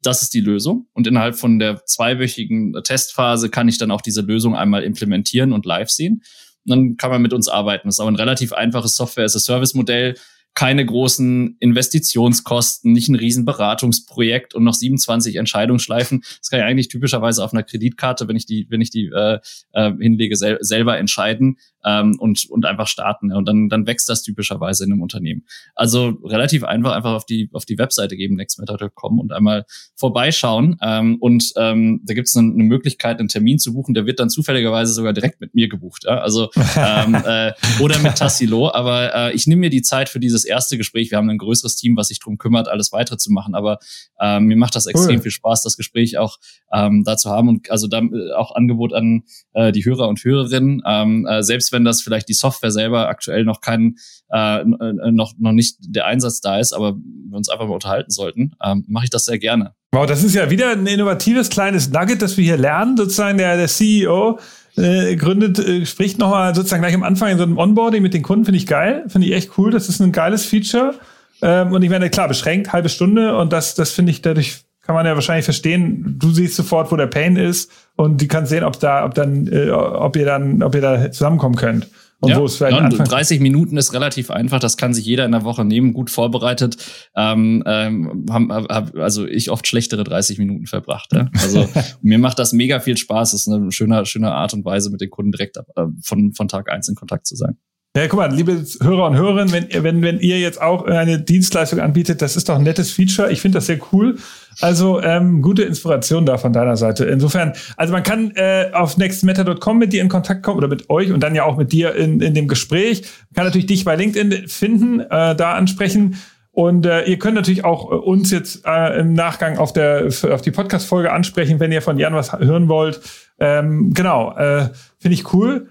das ist die Lösung. Und innerhalb von der zweiwöchigen Testphase kann ich dann auch diese Lösung einmal implementieren und live sehen. Und dann kann man mit uns arbeiten. Das ist aber ein relativ einfaches Software-as-a-Service-Modell keine großen Investitionskosten, nicht ein riesen Beratungsprojekt und noch 27 Entscheidungsschleifen. Das kann ich eigentlich typischerweise auf einer Kreditkarte, wenn ich die, wenn ich die äh, äh, hinlege, sel selber entscheiden ähm, und, und einfach starten. Und dann, dann wächst das typischerweise in einem Unternehmen. Also relativ einfach, einfach auf die, auf die Webseite geben, nextmeta.com und einmal vorbeischauen. Ähm, und ähm, da gibt es eine, eine Möglichkeit, einen Termin zu buchen, der wird dann zufälligerweise sogar direkt mit mir gebucht. Ja? Also ähm, *laughs* äh, oder mit Tassilo. Aber äh, ich nehme mir die Zeit für dieses erste Gespräch. Wir haben ein größeres Team, was sich drum kümmert, alles weitere zu machen. Aber äh, mir macht das extrem cool. viel Spaß, das Gespräch auch ähm, da zu haben und also da äh, auch Angebot an äh, die Hörer und Hörerinnen. Ähm, äh, selbst wenn das vielleicht die Software selber aktuell noch kein, äh, äh, noch, noch nicht der Einsatz da ist, aber wir uns einfach mal unterhalten sollten, ähm, mache ich das sehr gerne. Wow, das ist ja wieder ein innovatives kleines Nugget, das wir hier lernen. Sozusagen der, der CEO äh, gründet, äh, spricht nochmal sozusagen gleich am Anfang in so einem Onboarding mit den Kunden, finde ich geil, finde ich echt cool. Das ist ein geiles Feature. Ähm, und ich meine, klar, beschränkt, halbe Stunde und das, das finde ich dadurch kann man ja wahrscheinlich verstehen. Du siehst sofort, wo der Pain ist und die kannst sehen, ob da, ob dann, äh, ob ihr dann, ob ihr da zusammenkommen könnt. Und ja, wo es vielleicht ja, 30 Minuten ist relativ einfach, das kann sich jeder in der Woche nehmen, gut vorbereitet. Ähm, ähm, haben, hab, also ich oft schlechtere 30 Minuten verbracht. Ja? Also *laughs* mir macht das mega viel Spaß. Das ist eine schöne, schöne Art und Weise, mit den Kunden direkt äh, von, von Tag eins in Kontakt zu sein. Ja, guck mal, liebe Hörer und Hörerinnen, wenn, wenn, wenn ihr jetzt auch eine Dienstleistung anbietet, das ist doch ein nettes Feature. Ich finde das sehr cool. Also ähm, gute Inspiration da von deiner Seite. Insofern, also man kann äh, auf nextmeta.com mit dir in Kontakt kommen oder mit euch und dann ja auch mit dir in, in dem Gespräch. Man kann natürlich dich bei LinkedIn finden, äh, da ansprechen. Und äh, ihr könnt natürlich auch äh, uns jetzt äh, im Nachgang auf, der, auf die Podcast-Folge ansprechen, wenn ihr von Jan was hören wollt. Ähm, genau, äh, finde ich cool.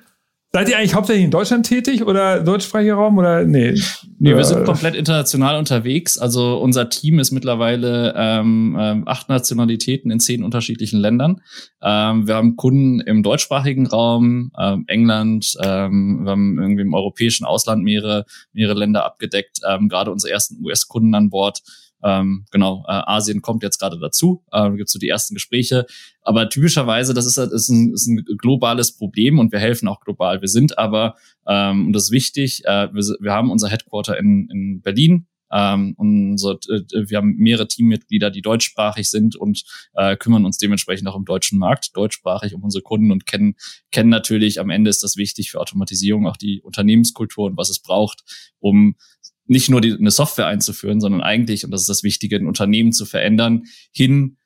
Seid ihr eigentlich hauptsächlich in Deutschland tätig oder deutschsprachiger Raum oder nee? Nee, wir sind komplett international unterwegs. Also unser Team ist mittlerweile ähm, ähm, acht Nationalitäten in zehn unterschiedlichen Ländern. Ähm, wir haben Kunden im deutschsprachigen Raum, ähm, England, ähm, wir haben irgendwie im europäischen Ausland mehrere, mehrere Länder abgedeckt, ähm, gerade unsere ersten US-Kunden an Bord. Ähm, genau, äh, Asien kommt jetzt gerade dazu, äh, gibt so die ersten Gespräche. Aber typischerweise, das ist, ist, ein, ist ein globales Problem und wir helfen auch global. Wir sind aber, ähm, und das ist wichtig, äh, wir, wir haben unser Headquarter in, in Berlin, Ähm, unser, äh, wir haben mehrere Teammitglieder, die deutschsprachig sind und äh, kümmern uns dementsprechend auch im deutschen Markt deutschsprachig um unsere Kunden und kennen, kennen natürlich, am Ende ist das wichtig für Automatisierung, auch die Unternehmenskultur und was es braucht, um nicht nur die, eine Software einzuführen, sondern eigentlich, und das ist das Wichtige, ein Unternehmen zu verändern, hin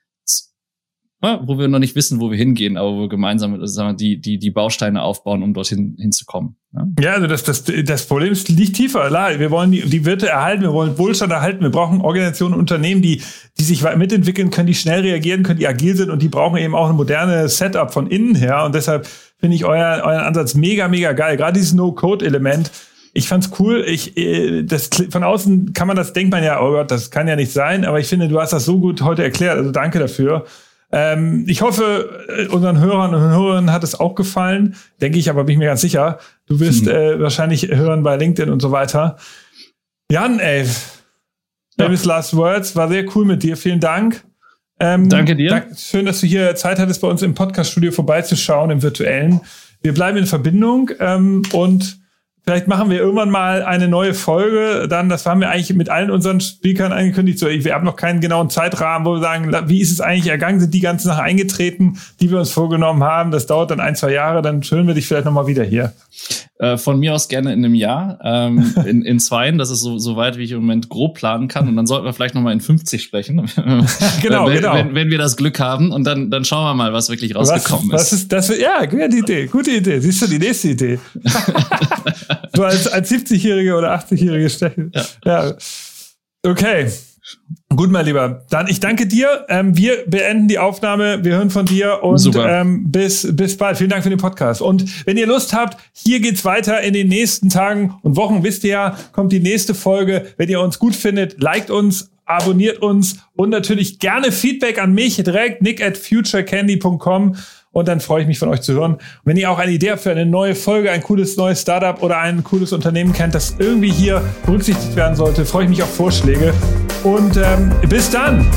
wo wir noch nicht wissen, wo wir hingehen, aber wo wir gemeinsam sagen wir, die, die, die Bausteine aufbauen, um dorthin hinzukommen. Ja, ja also das, das, das Problem ist, liegt tiefer. Wir wollen die, die Wirte erhalten, wir wollen Wohlstand erhalten, wir brauchen Organisationen, Unternehmen, die, die sich mitentwickeln können, die schnell reagieren können, die agil sind und die brauchen eben auch ein modernes Setup von innen her. Und deshalb finde ich euer, euren Ansatz mega, mega geil. Gerade dieses No-Code-Element. Ich fand's cool. Ich, äh, das, von außen kann man das, denkt man ja, oh Gott, das kann ja nicht sein. Aber ich finde, du hast das so gut heute erklärt. Also danke dafür. Ähm, ich hoffe, äh, unseren Hörern und Hörern hat es auch gefallen. Denke ich, aber bin ich mir ganz sicher. Du wirst hm. äh, wahrscheinlich hören bei LinkedIn und so weiter. Jan, ey. Ja. Last Words. War sehr cool mit dir. Vielen Dank. Ähm, Danke dir. Dank, schön, dass du hier Zeit hattest, bei uns im Podcast-Studio vorbeizuschauen, im virtuellen. Wir bleiben in Verbindung ähm, und Vielleicht machen wir irgendwann mal eine neue Folge. Dann, das haben wir eigentlich mit allen unseren Speakern angekündigt. So, wir haben noch keinen genauen Zeitrahmen, wo wir sagen, wie ist es eigentlich ergangen? Sind die ganzen Sachen eingetreten, die wir uns vorgenommen haben? Das dauert dann ein, zwei Jahre. Dann hören wir dich vielleicht nochmal wieder hier. Äh, von mir aus gerne in einem Jahr, ähm, *laughs* in, in zweien. Das ist so, so weit, wie ich im Moment grob planen kann. Und dann sollten wir vielleicht nochmal in 50 sprechen. *laughs* genau, wenn, genau. Wenn, wenn, wir das Glück haben. Und dann, dann schauen wir mal, was wirklich rausgekommen was, was ist. Das, ja, gute Idee, gute Idee. Siehst du die nächste Idee? *laughs* so als, als 70-Jährige oder 80-Jährige stechen. Ja. ja. Okay. Gut, mein Lieber. Dann ich danke dir. Ähm, wir beenden die Aufnahme. Wir hören von dir und ähm, bis, bis bald. Vielen Dank für den Podcast. Und wenn ihr Lust habt, hier geht's weiter in den nächsten Tagen und Wochen. Wisst ihr ja, kommt die nächste Folge. Wenn ihr uns gut findet, liked uns, abonniert uns und natürlich gerne Feedback an mich direkt nick at futurecandy.com und dann freue ich mich von euch zu hören. Und wenn ihr auch eine Idee habt für eine neue Folge, ein cooles neues Startup oder ein cooles Unternehmen kennt, das irgendwie hier berücksichtigt werden sollte, freue ich mich auf Vorschläge. Und ähm, bis dann!